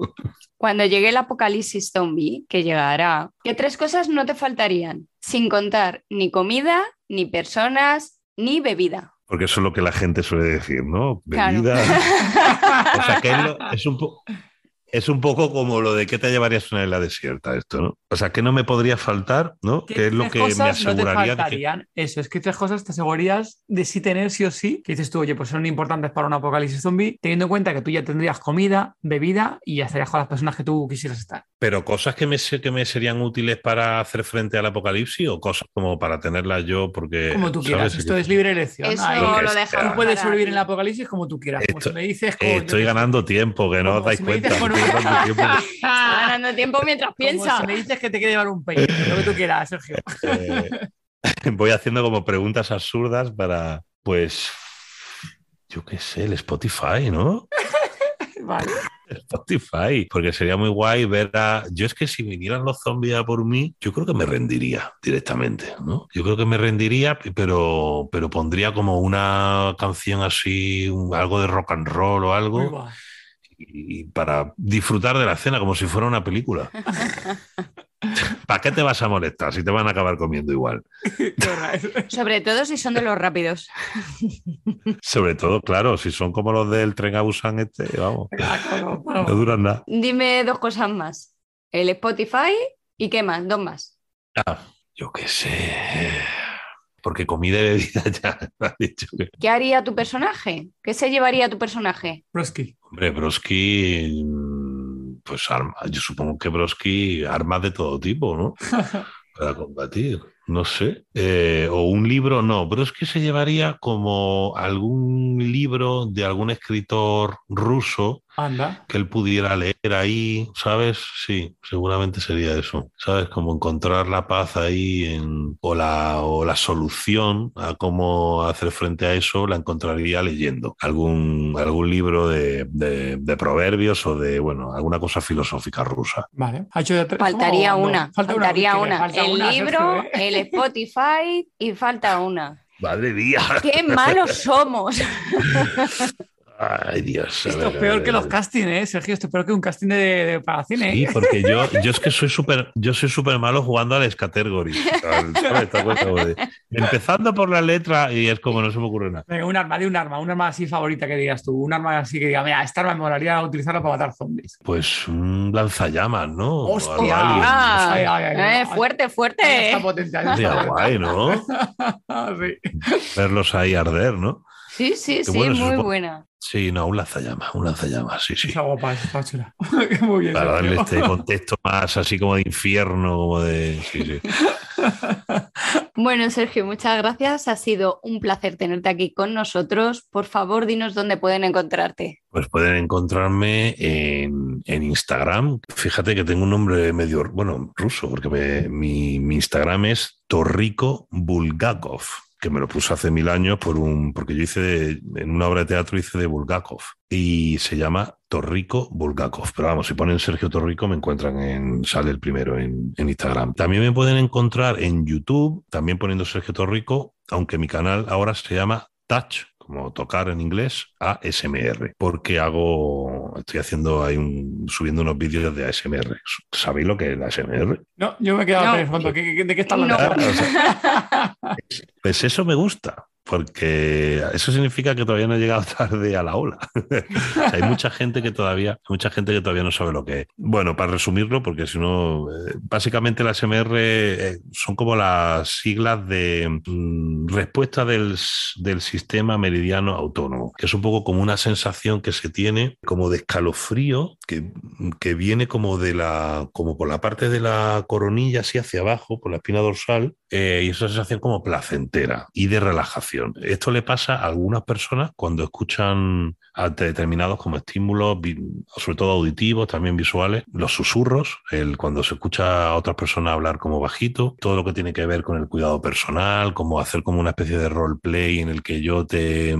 Cuando llegue el apocalipsis zombie, que llegará, ¿qué tres cosas no te faltarían? Sin contar ni comida, ni personas, ni bebida. Porque eso es lo que la gente suele decir, ¿no? Bebida. o sea, que es, un poco es un poco como lo de qué te llevarías una isla desierta, esto, ¿no? O sea, ¿qué no me podría faltar, ¿no? ¿Qué, es lo que me aseguraría? No Eso, es que tres cosas te asegurarías de sí tener sí o sí, que dices tú, oye, pues son importantes para un apocalipsis zombie, teniendo en cuenta que tú ya tendrías comida, bebida y ya estarías con las personas que tú quisieras estar. Pero cosas que me, que me serían útiles para hacer frente al apocalipsis o cosas como para tenerlas yo porque... Como tú quieras, esto es libre elección. Eso lo, Tú puedes sobrevivir en el apocalipsis como tú quieras. Pues me dices, estoy ganando tiempo, que no os dais cuenta. Tiempo. Está ganando tiempo mientras piensa. si me dices que te quiere llevar un peine, lo que tú quieras, Sergio. Eh, voy haciendo como preguntas absurdas para, pues, yo qué sé, el Spotify, ¿no? vale. Spotify, porque sería muy guay ver a... Yo es que si vinieran los zombies a por mí, yo creo que me rendiría directamente, ¿no? Yo creo que me rendiría, pero, pero pondría como una canción así, algo de rock and roll o algo. Y para disfrutar de la escena como si fuera una película. ¿Para qué te vas a molestar si te van a acabar comiendo igual? Sobre todo si son de los rápidos. Sobre todo, claro, si son como los del tren a Busan este, vamos. No duran nada. Dime dos cosas más. El Spotify y qué más, dos más. Ah, yo qué sé. Porque comida y bebida ya ha dicho ¿Qué haría tu personaje? ¿Qué se llevaría tu personaje? Broski. Hombre, Broski pues yo supongo que Broski armas de todo tipo, ¿no? Para combatir no sé, eh, o un libro, no, pero es que se llevaría como algún libro de algún escritor ruso Anda. que él pudiera leer ahí, ¿sabes? Sí, seguramente sería eso, ¿sabes? Como encontrar la paz ahí en, o, la, o la solución a cómo hacer frente a eso, la encontraría leyendo algún, algún libro de, de, proverbios o de, bueno, alguna cosa filosófica rusa. Vale. Faltaría una, faltaría una. el libro, el Spotify y falta una. Madre mía. Qué malos somos. Ay, Dios. Esto es peor que los castings, ¿eh, Sergio? Esto es peor que un casting de, para cine. Sí, porque yo, yo es que soy súper yo soy súper malo jugando a las categories. Empezando por la letra y es como no se me ocurre nada. Venga, un arma, de un arma, un arma así favorita que digas tú. Un arma así que diga, mira, esta arma me molaría utilizarla para matar zombies. Pues un lanzallamas, ¿no? ¡Hostia! Eh, fuerte, fuerte. Está potente. guay, ¿no? sí. Verlos ahí arder, ¿no? Sí, sí, sí, muy buena. Sí, no, un lanzallamas, un lanzallamas, sí, sí. Está guapa, está chula. muy bien. Para darle este contexto más así como de infierno, como de. Sí, sí. Bueno, Sergio, muchas gracias. Ha sido un placer tenerte aquí con nosotros. Por favor, dinos dónde pueden encontrarte. Pues pueden encontrarme en, Instagram. Fíjate que tengo un nombre medio, bueno, ruso, porque mi, mi Instagram es Torrico Bulgakov que me lo puse hace mil años por un, porque yo hice en una obra de teatro hice de Bulgakov y se llama Torrico Bulgakov. Pero vamos, si ponen Sergio Torrico me encuentran en, sale el primero en, en Instagram. También me pueden encontrar en YouTube, también poniendo Sergio Torrico, aunque mi canal ahora se llama Touch como tocar en inglés, ASMR, porque hago, estoy haciendo ahí un, subiendo unos vídeos de ASMR. ¿Sabéis lo que es la ASMR? No, yo me he quedado pensando, ¿de qué está hablando? pues eso me gusta, porque eso significa que todavía no he llegado tarde a la ola. hay mucha gente que todavía, mucha gente que todavía no sabe lo que es. Bueno, para resumirlo, porque si no, eh, básicamente las MR eh, son como las siglas de mm, respuesta del, sistema meridiano autónomo, que es un poco como una sensación que se tiene como de escalofrío, que, que viene como de la, como por la parte de la coronilla así hacia abajo, por la espina dorsal, eh, y es una sensación como placentera y de relajación. Esto le pasa a algunas personas cuando escuchan determinados como estímulos, sobre todo auditivos, también visuales, los susurros, el, cuando se escucha a otras personas hablar como bajito, todo lo que tiene que ver con el cuidado personal, como hacer como una especie de roleplay en el que yo te,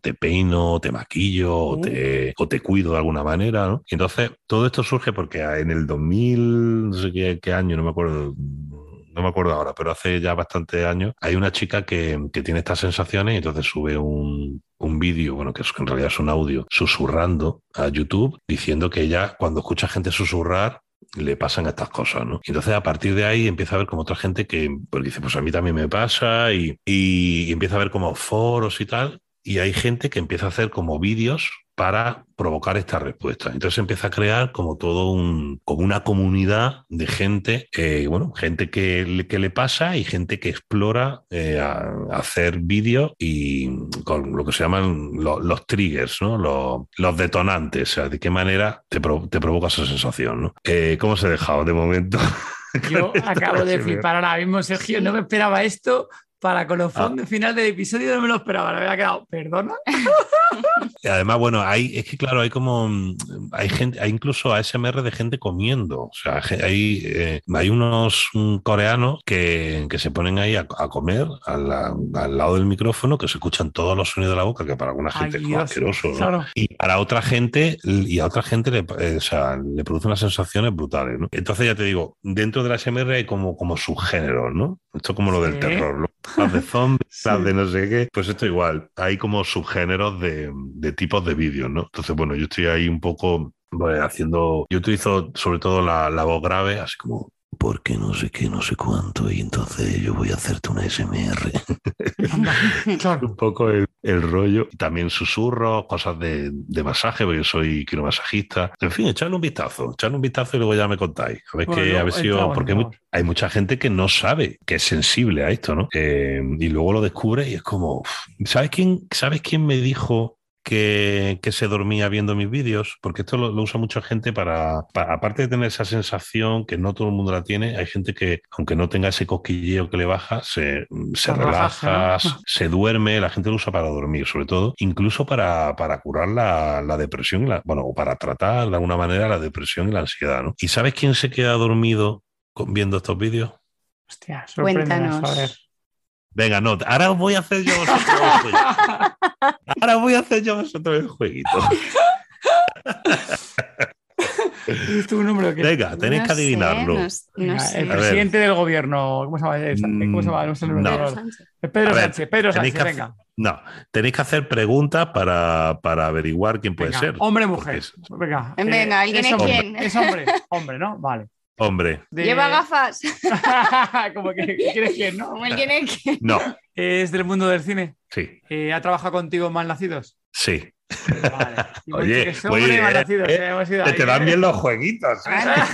te peino, te maquillo o, te, o te cuido de alguna manera. Y entonces todo esto surge porque en el 2000, no sé qué, qué año, no me acuerdo, no me acuerdo ahora, pero hace ya bastantes años, hay una chica que, tiene estas sensaciones y entonces sube un, vídeo, bueno, que en realidad es un audio, susurrando a YouTube, diciendo que ella cuando escucha gente susurrar, le pasan estas cosas, ¿no? Y entonces a partir de ahí empieza a ver como otra gente que pues dice, pues a mí también me pasa y, y empieza a ver como foros y tal. Y hay gente que empieza a hacer como vídeos para provocar esta respuesta. Entonces empieza a crear como todo un, como una comunidad de gente, eh, bueno, gente que, que, le pasa y gente que explora eh, a, hacer vídeos y con lo que se llaman los triggers, ¿no? Los, detonantes, o sea, de qué manera te, te provoca esa sensación, ¿no? Eh, ¿Cómo se ha dejado de momento? Yo acabo de flipar ahora mismo, Sergio, no me esperaba esto para colofón de final del episodio, no me lo esperaba, me había quedado, ¿perdona? Y además, bueno, hay, es que claro, hay como, hay gente, hay incluso ASMR de gente comiendo, o sea, hay, eh, hay unos mm, coreanos que, que se ponen ahí a, a comer al, la- al lado del micrófono, que se escuchan todos los sonidos de la boca, que para alguna gente Ay, es Dios, asqueroso, ¿no? claro. Y para otra gente, y a otra gente le, eh, o sea, le produce unas sensaciones brutales, ¿no? Entonces ya te digo, dentro de la SMR hay como, como subgéneros, ¿no? Esto como lo del terror, ¿no? Las de zombies, Sí. las de no sé qué. Pues esto igual, hay como subgéneros de, de tipos de vídeos, ¿no? Entonces, bueno, yo estoy ahí un poco pues, haciendo, yo utilizo sobre todo la, la voz grave, así como... Porque no sé qué, no sé cuánto, y entonces yo voy a hacerte una SMR. Claro. un poco el, el rollo. También susurros, cosas de, de masaje, porque yo soy quiromasajista. En fin, echarle un vistazo, echarle un vistazo y luego ya me contáis. A ver Bueno, a ver si bueno, porque hay, mucha gente que no sabe, que es sensible a esto, ¿no? Eh, y luego lo descubre y es como. ¿sabes quién, ¿sabes quién me dijo? Que, que se dormía viendo mis vídeos, porque esto lo, lo usa mucha gente para, para- aparte de tener esa sensación que no todo el mundo la tiene, hay gente que, aunque no tenga ese cosquilleo que le baja, se, se Se relaja, se duerme, la gente lo usa para dormir, sobre todo, incluso para, para curar la, la depresión, la- bueno, o para tratar de alguna manera la depresión y la ansiedad, ¿no? ¿Y sabes quién se queda dormido con- viendo estos vídeos? Hostia, Cuéntanos. a ver. Venga, no, ahora os voy a hacer yo vosotros el jueguito. Ahora voy a hacer yo vosotros el jueguito. ¿Es tu número o qué? Venga, tenéis No que sé, adivinarlo. no s- no Venga, sé. el presidente del gobierno, ¿cómo se llama? ¿Cómo se llama? No sé el nombre. No. Pedro Sánchez. Pedro ver, Sánchez, Pedro Sánchez, que venga. No, tenéis que hacer preguntas para, para averiguar quién puede Venga, ser. Hombre, mujer. es- Venga. Venga, ¿alguien es es hombre. quién? Es hombre, hombre, ¿no? Vale. Hombre, De- Lleva gafas. Como que quieres quién, ¿no? Como el quién es quién. no, Es del mundo del cine. sí, Eh, ¿Ha trabajado contigo en Malnacidos? sí. Vale. Oye, oye, eh, eh, hemos ido te dan eh. bien los jueguitos. ¿eh?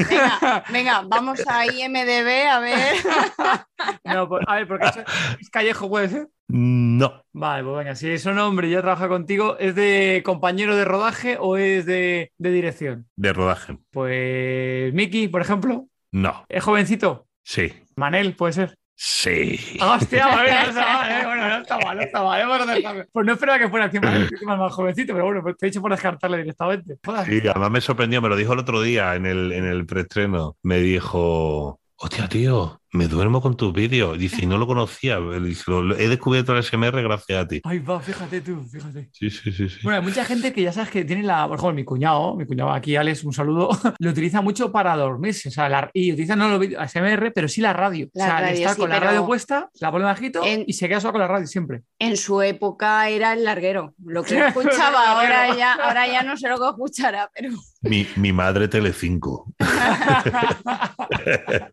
Venga, venga, vamos a IMDB a ver. No, pues, a ver, porque es, es Callejo, ¿puede ser? No, Vale, pues venga, si es un hombre y ya trabaja contigo, ¿es de compañero de rodaje o es de, de dirección? de rodaje. Pues Miki, por ejemplo, No, es jovencito. sí, Manel, puede ser. Sí. Hostia, bueno, no está mal, eh, bueno, no está mal, no está mal. Pues no esperaba que fuera encima, más jovencito, pero bueno, pues te he dicho por descartarle directamente. Joder. Sí, además me sorprendió, me lo dijo el otro día en el, en el preestreno. Me dijo, hostia, tío, me duermo con tus vídeos. Dice, y no lo conocía. Dice, "Lo- lo- he descubierto el SMR gracias a ti. Ay, va, fíjate tú, fíjate. Sí, sí, sí, sí. Bueno, hay mucha gente que ya sabes que tiene la, por ejemplo, mi cuñado, mi cuñado aquí, Alex, un saludo, lo utiliza mucho para dormirse, o sea, la- y utiliza no los vídeos ASMR, pero sí la radio. La o sea, radio, está sí, con la radio puesta, la pone bajito en- y se queda solo con la radio siempre. En su época era el larguero. Lo que escuchaba ahora ya, ahora ya no sé lo que escuchará, pero Mi, mi madre Telecinco.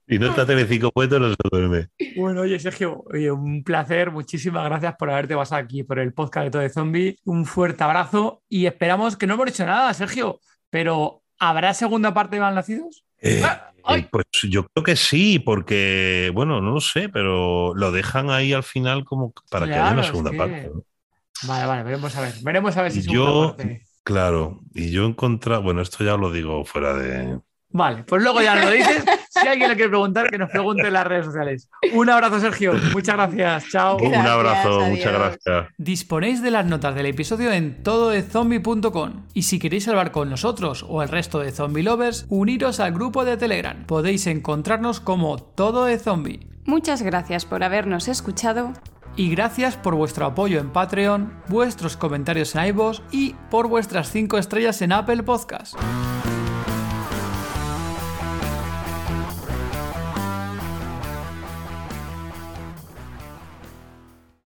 y no está Telecinco puesto, no se duerme. Bueno, oye, Sergio, oye, un placer, muchísimas gracias por haberte pasado aquí por el podcast de Todo de Zombie. Un fuerte abrazo y esperamos que no hemos hecho nada, Sergio, pero ¿habrá segunda parte de Malnacidos? Eh, Ah, eh, pues yo creo que sí, porque, bueno, no lo sé, pero lo dejan ahí al final como para que haya una segunda que- parte. ¿no? Vale, vale, veremos a ver. Veremos a ver si yo- parte. Claro, y yo he encontrado, bueno, esto ya lo digo fuera de... Vale, pues luego ya lo dices. Si alguien le quiere preguntar, que nos pregunte en las redes sociales. Un abrazo, Sergio. Muchas gracias. Chao. Un abrazo, adiós. muchas gracias. Disponéis de las notas del episodio en tododezombie.com y si queréis hablar con nosotros o el resto de zombie lovers, uniros al grupo de Telegram. Podéis encontrarnos como Todo de Zombie. muchas gracias por habernos escuchado. Y gracias por vuestro apoyo en Patreon, vuestros comentarios en iVoox y por vuestras 5 estrellas en Apple Podcast.